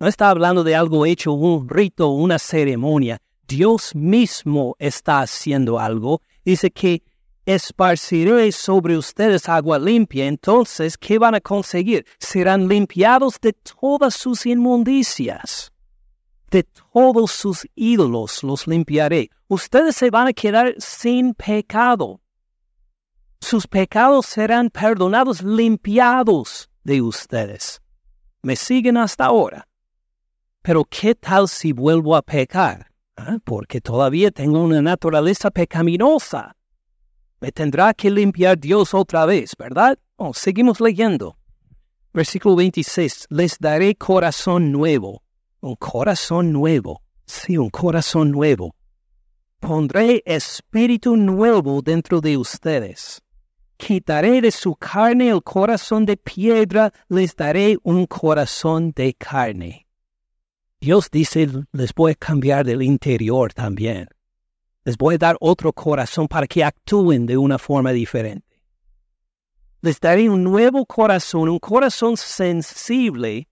[SPEAKER 2] No está hablando de algo hecho, un rito, una ceremonia. Dios mismo está haciendo algo. Dice que esparciré sobre ustedes agua limpia, entonces, ¿qué van a conseguir? Serán limpiados de todas sus inmundicias. De todos sus ídolos los limpiaré. Ustedes se van a quedar sin pecado. Sus pecados serán perdonados, limpiados de ustedes. Me siguen hasta ahora. Pero ¿qué tal si vuelvo a pecar? ¿Ah? Porque todavía tengo una naturaleza pecaminosa me tendrá que limpiar Dios otra vez, ¿verdad? Oh, seguimos leyendo. Versículo 26, les daré corazón nuevo, un corazón nuevo, sí, un corazón nuevo. Pondré espíritu nuevo dentro de ustedes. Quitaré de su carne el corazón de piedra, les daré un corazón de carne. Dios dice, les voy a cambiar del interior también. Les voy a dar otro corazón para que actúen de una forma diferente. Les daré un nuevo corazón, un corazón sensible,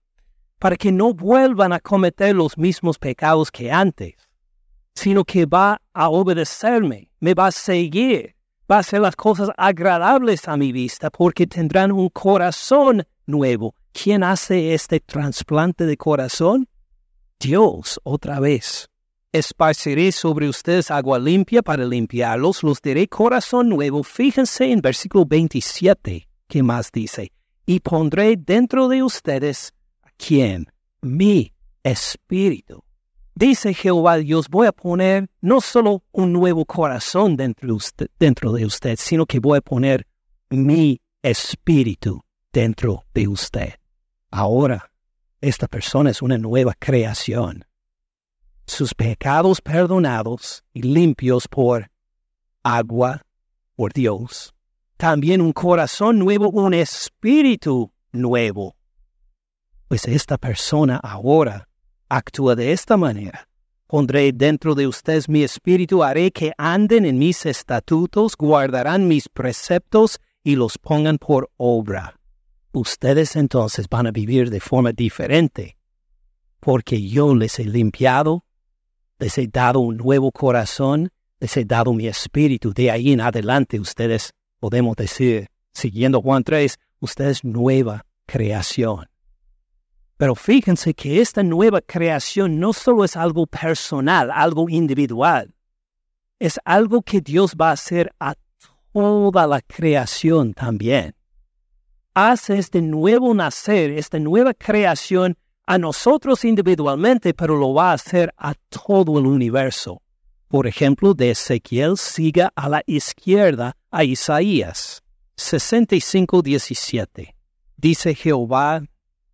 [SPEAKER 2] para que no vuelvan a cometer los mismos pecados que antes, sino que va a obedecerme, me va a seguir, va a hacer las cosas agradables a mi vista, porque tendrán un corazón nuevo. ¿Quién hace este trasplante de corazón? Dios otra vez. Esparciré sobre ustedes agua limpia para limpiarlos, los daré corazón nuevo. Fíjense en versículo 27, ¿qué más dice? Y pondré dentro de ustedes, ¿a quién? Mi espíritu. Dice Jehová Dios, voy a poner no solo un nuevo corazón dentro de, usted, dentro de usted, sino que voy a poner mi espíritu dentro de usted. Ahora, esta persona es una nueva creación sus pecados perdonados y limpios por agua, por Dios. También un corazón nuevo, un espíritu nuevo. Pues esta persona ahora actúa de esta manera. Pondré dentro de ustedes mi espíritu, haré que anden en mis estatutos, guardarán mis preceptos y los pongan por obra. Ustedes entonces van a vivir de forma diferente, porque yo les he limpiado les he dado un nuevo corazón, les he dado mi espíritu. De ahí en adelante ustedes podemos decir, siguiendo Juan 3, ustedes nueva creación. Pero fíjense que esta nueva creación no solo es algo personal, algo individual, es algo que Dios va a hacer a toda la creación también. Hace este nuevo nacer, esta nueva creación a nosotros individualmente, pero lo va a hacer a todo el universo. Por ejemplo, de Ezequiel siga a la izquierda a Isaías 65:17. Dice Jehová,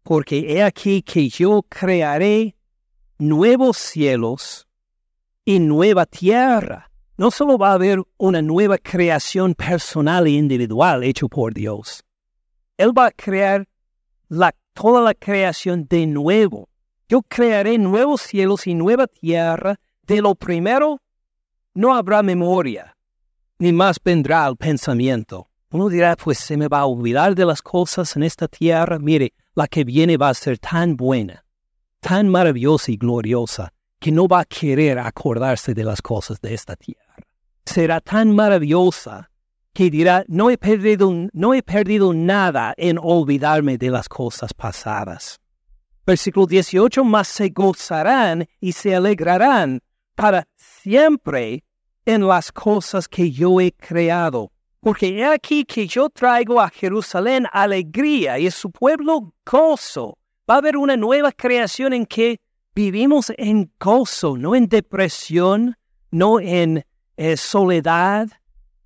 [SPEAKER 2] porque he aquí que yo crearé nuevos cielos y nueva tierra. No solo va a haber una nueva creación personal e individual hecho por Dios. Él va a crear la toda la creación de nuevo. Yo crearé nuevos cielos y nueva tierra. De lo primero no habrá memoria, ni más vendrá el pensamiento. Uno dirá, pues se me va a olvidar de las cosas en esta tierra. Mire, la que viene va a ser tan buena, tan maravillosa y gloriosa, que no va a querer acordarse de las cosas de esta tierra. Será tan maravillosa que dirá, no he, perdido, no he perdido nada en olvidarme de las cosas pasadas. Versículo 18, más se gozarán y se alegrarán para siempre en las cosas que yo he creado. Porque he aquí que yo traigo a Jerusalén alegría y a su pueblo gozo. Va a haber una nueva creación en que vivimos en gozo, no en depresión, no en eh, soledad,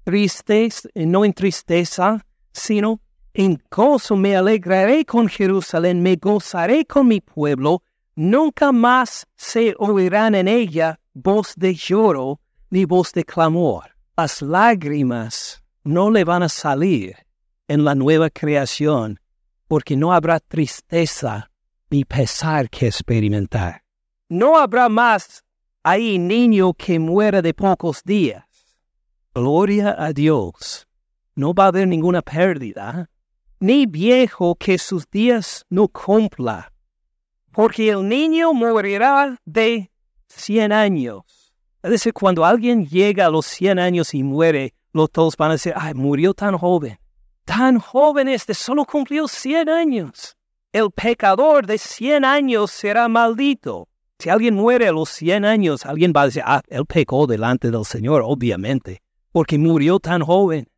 [SPEAKER 2] tristes, no en tristeza, sino en gozo me alegraré con Jerusalén, me gozaré con mi pueblo, nunca más se oirán en ella voz de lloro ni voz de clamor. Las lágrimas no le van a salir en la nueva creación, porque no habrá tristeza ni pesar que experimentar. No habrá más ahí niño que muera de pocos días Gloria a Dios. No va a haber ninguna pérdida, ni viejo que sus días no cumpla, porque el niño morirá de cien años. Es decir, cuando alguien llega a los cien años y muere, los todos van a decir, ay, murió tan joven. Tan joven este, solo cumplió cien años. El pecador de cien años será maldito. Si alguien muere a los cien años, alguien va a decir, ah, él pecó delante del Señor, obviamente porque murió tan joven.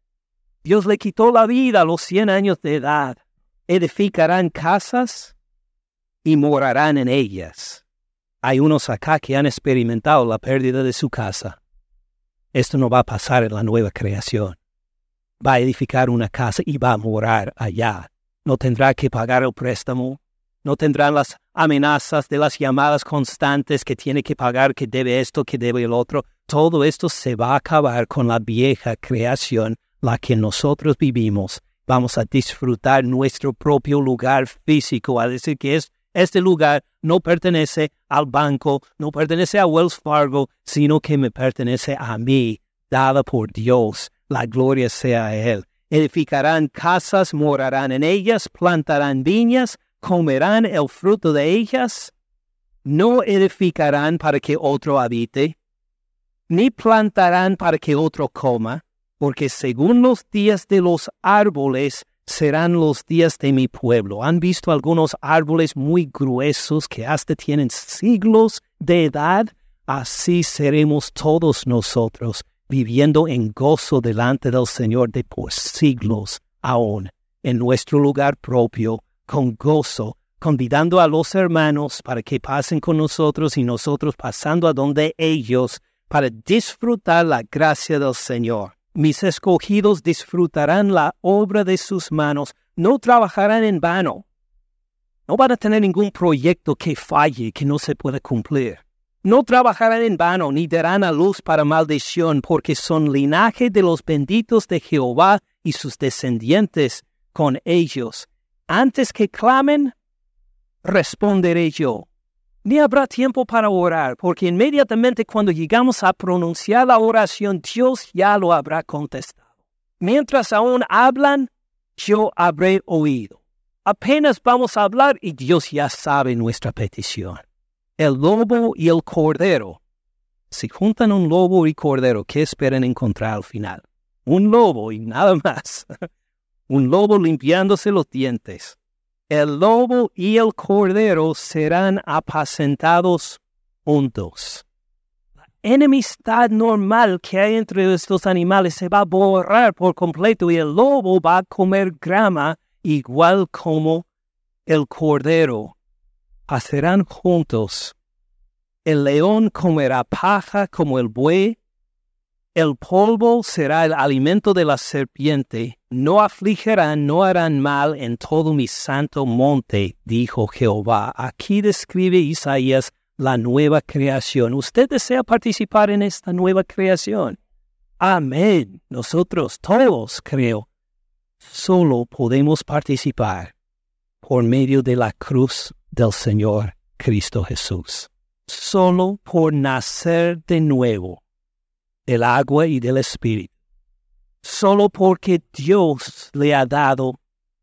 [SPEAKER 2] Dios le quitó la vida a los cien años de edad. Edificarán casas y morarán en ellas. Hay unos acá que han experimentado la pérdida de su casa. Esto no va a pasar en la nueva creación. Va a edificar una casa y va a morar allá. No tendrá que pagar el préstamo. No tendrán las amenazas de las llamadas constantes que tiene que pagar, que debe esto, que debe el otro todo esto se va a acabar con la vieja creación, la que nosotros vivimos. Vamos a disfrutar nuestro propio lugar físico, a decir que es, este lugar no pertenece al banco, no pertenece a Wells Fargo, sino que me pertenece a mí, dada por Dios. La gloria sea a Él. Edificarán casas, morarán en ellas, plantarán viñas, comerán el fruto de ellas, no edificarán para que otro habite, ni plantarán para que otro coma, porque según los días de los árboles serán los días de mi pueblo. ¿Han visto algunos árboles muy gruesos que hasta tienen siglos de edad? Así seremos todos nosotros, viviendo en gozo delante del Señor de por siglos aún, en nuestro lugar propio, con gozo, convidando a los hermanos para que pasen con nosotros y nosotros pasando a donde ellos, para disfrutar la gracia del Señor. Mis escogidos disfrutarán la obra de sus manos, no trabajarán en vano. No van a tener ningún proyecto que falle, que no se pueda cumplir. No trabajarán en vano, ni darán a luz para maldición, porque son linaje de los benditos de Jehová y sus descendientes con ellos. Antes que clamen, responderé yo. Ni habrá tiempo para orar, porque inmediatamente cuando llegamos a pronunciar la oración, Dios ya lo habrá contestado. Mientras aún hablan, yo habré oído. Apenas vamos a hablar y Dios ya sabe nuestra petición. El lobo y el cordero. Si juntan un lobo y cordero, ¿qué esperan encontrar al final? Un lobo y nada más. [laughs] un lobo limpiándose los dientes el lobo y el cordero serán apacentados juntos. La enemistad normal que hay entre estos animales se va a borrar por completo y el lobo va a comer grama igual como el cordero. Hacerán juntos. El león comerá paja como el buey el polvo será el alimento de la serpiente, no afligirán, no harán mal en todo mi santo monte, dijo Jehová. Aquí describe Isaías la nueva creación. ¿Usted desea participar en esta nueva creación? Amén. Nosotros todos, creo, solo podemos participar por medio de la cruz del Señor Cristo Jesús. Solo por nacer de nuevo del agua y del Espíritu. Solo porque Dios le ha dado,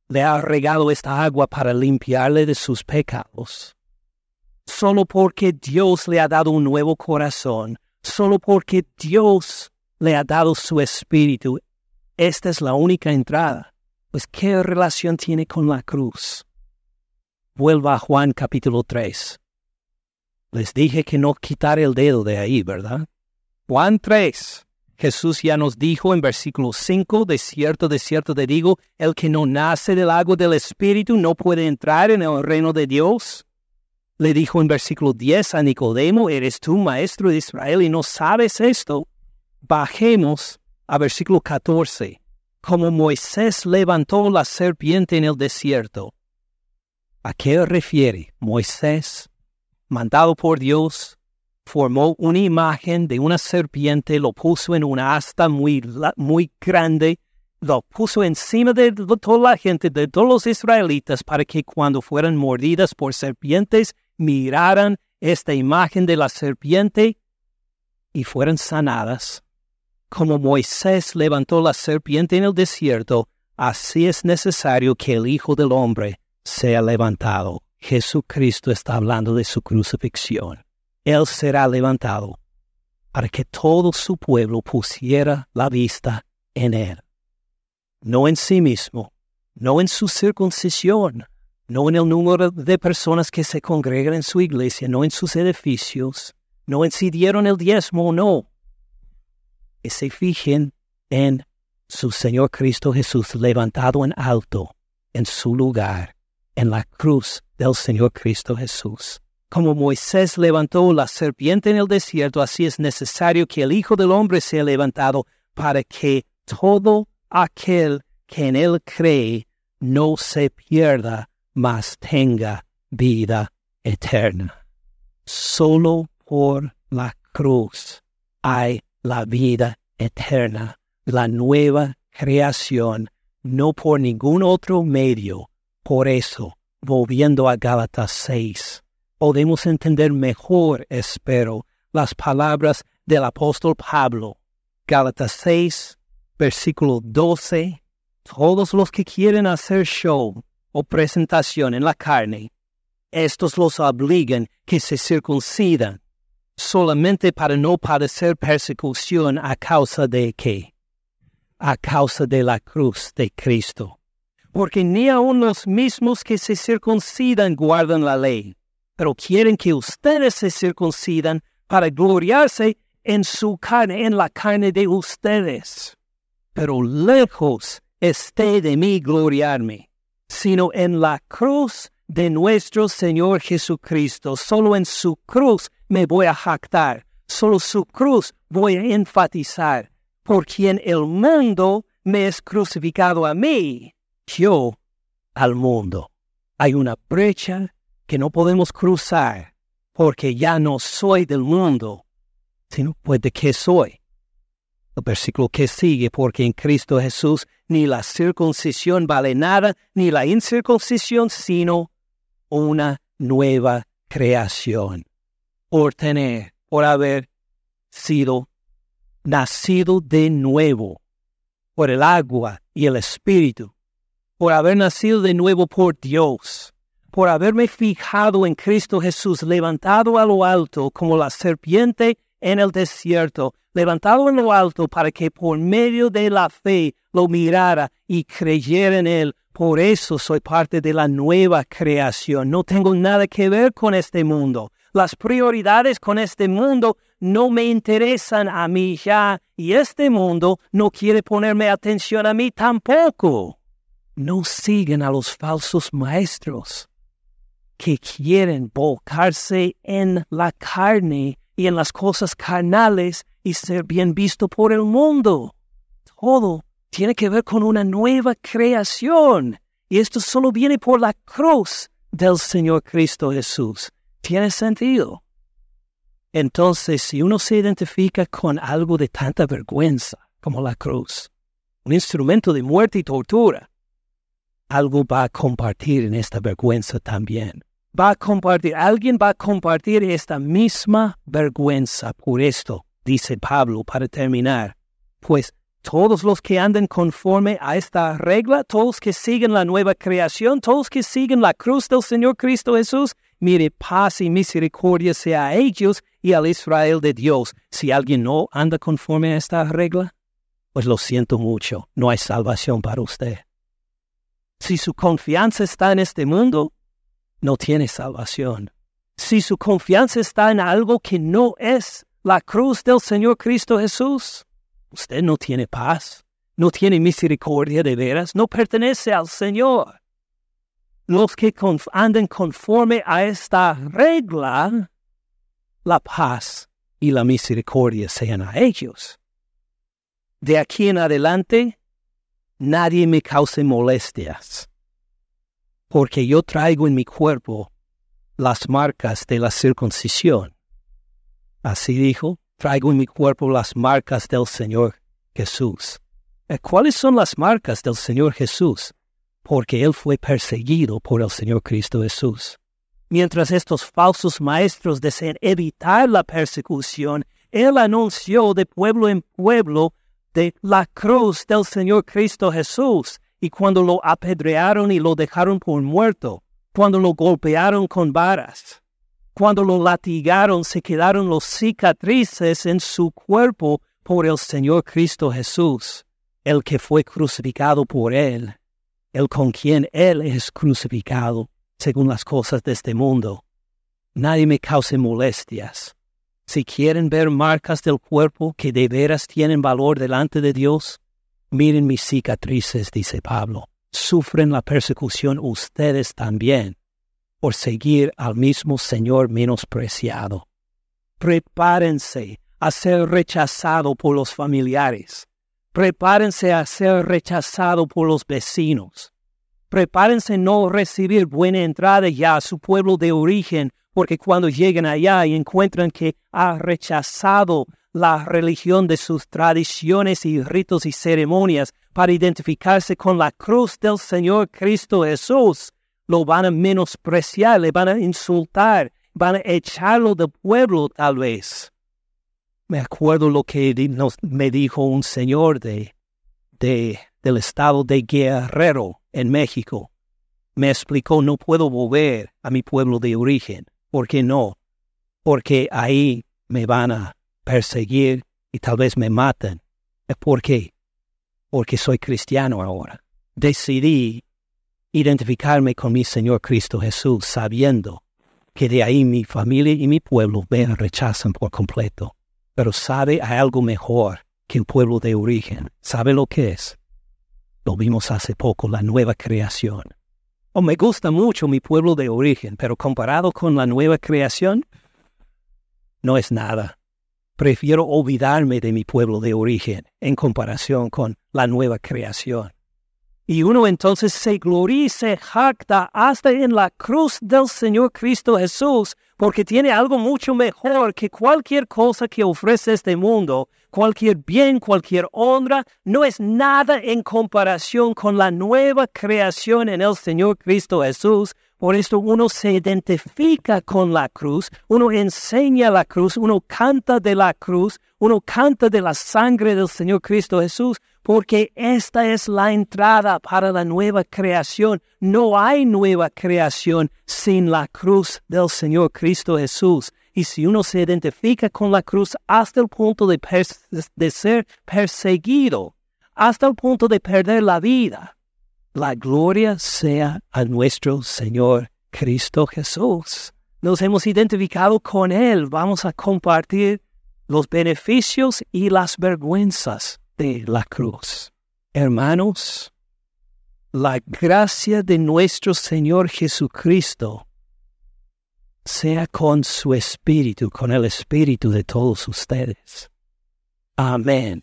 [SPEAKER 2] le ha regado esta agua para limpiarle de sus pecados. Solo porque Dios le ha dado un nuevo corazón. Solo porque Dios le ha dado su Espíritu. Esta es la única entrada. Pues, ¿qué relación tiene con la cruz? Vuelva a Juan capítulo 3. Les dije que no quitar el dedo de ahí, ¿verdad? Juan 3. Jesús ya nos dijo en versículo 5, de cierto, de cierto te digo, el que no nace del agua del Espíritu no puede entrar en el reino de Dios. Le dijo en versículo 10 a Nicodemo, eres tú maestro de Israel y no sabes esto. Bajemos a versículo 14. Como Moisés levantó la serpiente en el desierto. ¿A qué refiere Moisés, mandado por Dios, formó una imagen de una serpiente, lo puso en una asta muy, muy grande, lo puso encima de toda la gente, de todos los israelitas, para que cuando fueran mordidas por serpientes, miraran esta imagen de la serpiente y fueran sanadas. Como Moisés levantó la serpiente en el desierto, así es necesario que el Hijo del Hombre sea levantado. Jesucristo está hablando de su crucifixión. Él será levantado para que todo su pueblo pusiera la vista en Él. No en sí mismo, no en su circuncisión, no en el número de personas que se congregan en su iglesia, no en sus edificios, no en si dieron el diezmo o no. Que se fijen en su Señor Cristo Jesús levantado en alto, en su lugar, en la cruz del Señor Cristo Jesús. Como Moisés levantó la serpiente en el desierto, así es necesario que el Hijo del Hombre sea levantado para que todo aquel que en él cree no se pierda, mas tenga vida eterna. Solo por la cruz hay la vida eterna, la nueva creación, no por ningún otro medio. Por eso, volviendo a Gálatas 6, podemos entender mejor, espero, las palabras del apóstol Pablo. Gálatas 6, versículo 12. Todos los que quieren hacer show, o presentación en la carne, estos los obligan que se circuncidan solamente para no padecer persecución a causa de qué? A causa de la cruz de Cristo. Porque ni aun los mismos que se circuncidan guardan la ley, pero quieren que ustedes se circuncidan para gloriarse en su carne, en la carne de ustedes. Pero lejos esté de mí gloriarme, sino en la cruz de nuestro Señor Jesucristo. Solo en su cruz me voy a jactar, solo su cruz voy a enfatizar, por quien el mundo me es crucificado a mí, yo al mundo. Hay una brecha que no podemos cruzar, porque ya no soy del mundo, sino pues de qué soy. El versículo que sigue, porque en Cristo Jesús ni la circuncisión vale nada, ni la incircuncisión, sino una nueva creación. Por tener, por haber sido nacido de nuevo por el agua y el espíritu, por haber nacido de nuevo por Dios, por haberme fijado en Cristo Jesús, levantado a lo alto como la serpiente en el desierto, levantado en lo alto para que por medio de la fe lo mirara y creyera en él. Por eso soy parte de la nueva creación. No tengo nada que ver con este mundo. Las prioridades con este mundo no me interesan a mí ya y este mundo no quiere ponerme atención a mí tampoco. No siguen a los falsos maestros que quieren volcarse en la carne y en las cosas carnales y ser bien visto por el mundo. Todo tiene que ver con una nueva creación. Y esto solo viene por la cruz del Señor Cristo Jesús. Tiene sentido. Entonces, si uno se identifica con algo de tanta vergüenza como la cruz, un instrumento de muerte y tortura, algo va a compartir en esta vergüenza también va a compartir, alguien va a compartir esta misma vergüenza por esto, dice Pablo para terminar. Pues todos los que anden conforme a esta regla, todos que siguen la nueva creación, todos que siguen la cruz del Señor Cristo Jesús, mire, paz y misericordia sea a ellos y al Israel de Dios. Si alguien no anda conforme a esta regla, pues lo siento mucho, no hay salvación para usted. Si su confianza está en este mundo, no tiene salvación. Si su confianza está en algo que no es la cruz del Señor Cristo Jesús, usted no tiene paz, no tiene misericordia de veras, no pertenece al Señor. Los que anden conforme a esta regla, la paz y la misericordia sean a ellos. De aquí en adelante, nadie me cause molestias porque yo traigo en mi cuerpo las marcas de la circuncisión. Así dijo, traigo en mi cuerpo las marcas del Señor Jesús. Eh, ¿Cuáles son las marcas del Señor Jesús? Porque Él fue perseguido por el Señor Cristo Jesús. Mientras estos falsos maestros desean evitar la persecución, Él anunció de pueblo en pueblo de la cruz del Señor Cristo Jesús y cuando lo apedrearon y lo dejaron por muerto, cuando lo golpearon con varas, cuando lo latigaron, se quedaron los cicatrices en su cuerpo por el Señor Cristo Jesús, el que fue crucificado por él, el con quien él es crucificado, según las cosas de este mundo. Nadie me cause molestias. Si quieren ver marcas del cuerpo que de veras tienen valor delante de Dios, Miren mis cicatrices, dice Pablo. Sufren la persecución ustedes también por seguir al mismo Señor menospreciado. Prepárense a ser rechazado por los familiares. Prepárense a ser rechazado por los vecinos. Prepárense no recibir buena entrada ya a su pueblo de origen, porque cuando lleguen allá y encuentran que ha rechazado la religión de sus tradiciones y ritos y ceremonias para identificarse con la cruz del Señor Cristo Jesús, lo van a menospreciar, le van a insultar, van a echarlo del pueblo tal vez. Me acuerdo lo que me dijo un señor de, de, del estado de Guerrero en México. me explicó, no puedo volver a mi pueblo de origen. ¿Por qué no? Porque ahí me van a perseguir y tal vez me maten. ¿Por qué? Porque soy cristiano ahora. Decidí identificarme con mi Señor Cristo Jesús, sabiendo que de ahí mi familia y mi pueblo me rechazan por completo. Pero sabe, hay algo mejor que un pueblo de origen. ¿Sabe lo que es? Lo vimos hace poco, la nueva creación. Oh, me gusta mucho mi pueblo de origen, pero comparado con la nueva creación, no es nada. Prefiero olvidarme de mi pueblo de origen en comparación con la nueva creación. Y uno entonces se gloria jacta hasta en la cruz del Señor Cristo Jesús, porque tiene algo mucho mejor que cualquier cosa que ofrece este mundo, cualquier bien, cualquier honra, no es nada en comparación con la nueva creación en el Señor Cristo Jesús. Por esto uno se identifica con la cruz, uno enseña la cruz, uno canta de la cruz, uno canta de la sangre del Señor Cristo Jesús, porque esta es la entrada para la nueva creación. No hay nueva creación sin la cruz del Señor Cristo Jesús. Y si uno se identifica con la cruz hasta el punto de, ser perseguido, hasta el punto de perder la vida, la gloria sea a nuestro Señor Cristo Jesús. Nos hemos identificado con Él. Vamos a compartir los beneficios y las vergüenzas de la cruz. Hermanos, la gracia de nuestro Señor Jesucristo sea con su espíritu, con el espíritu de todos ustedes. Amén.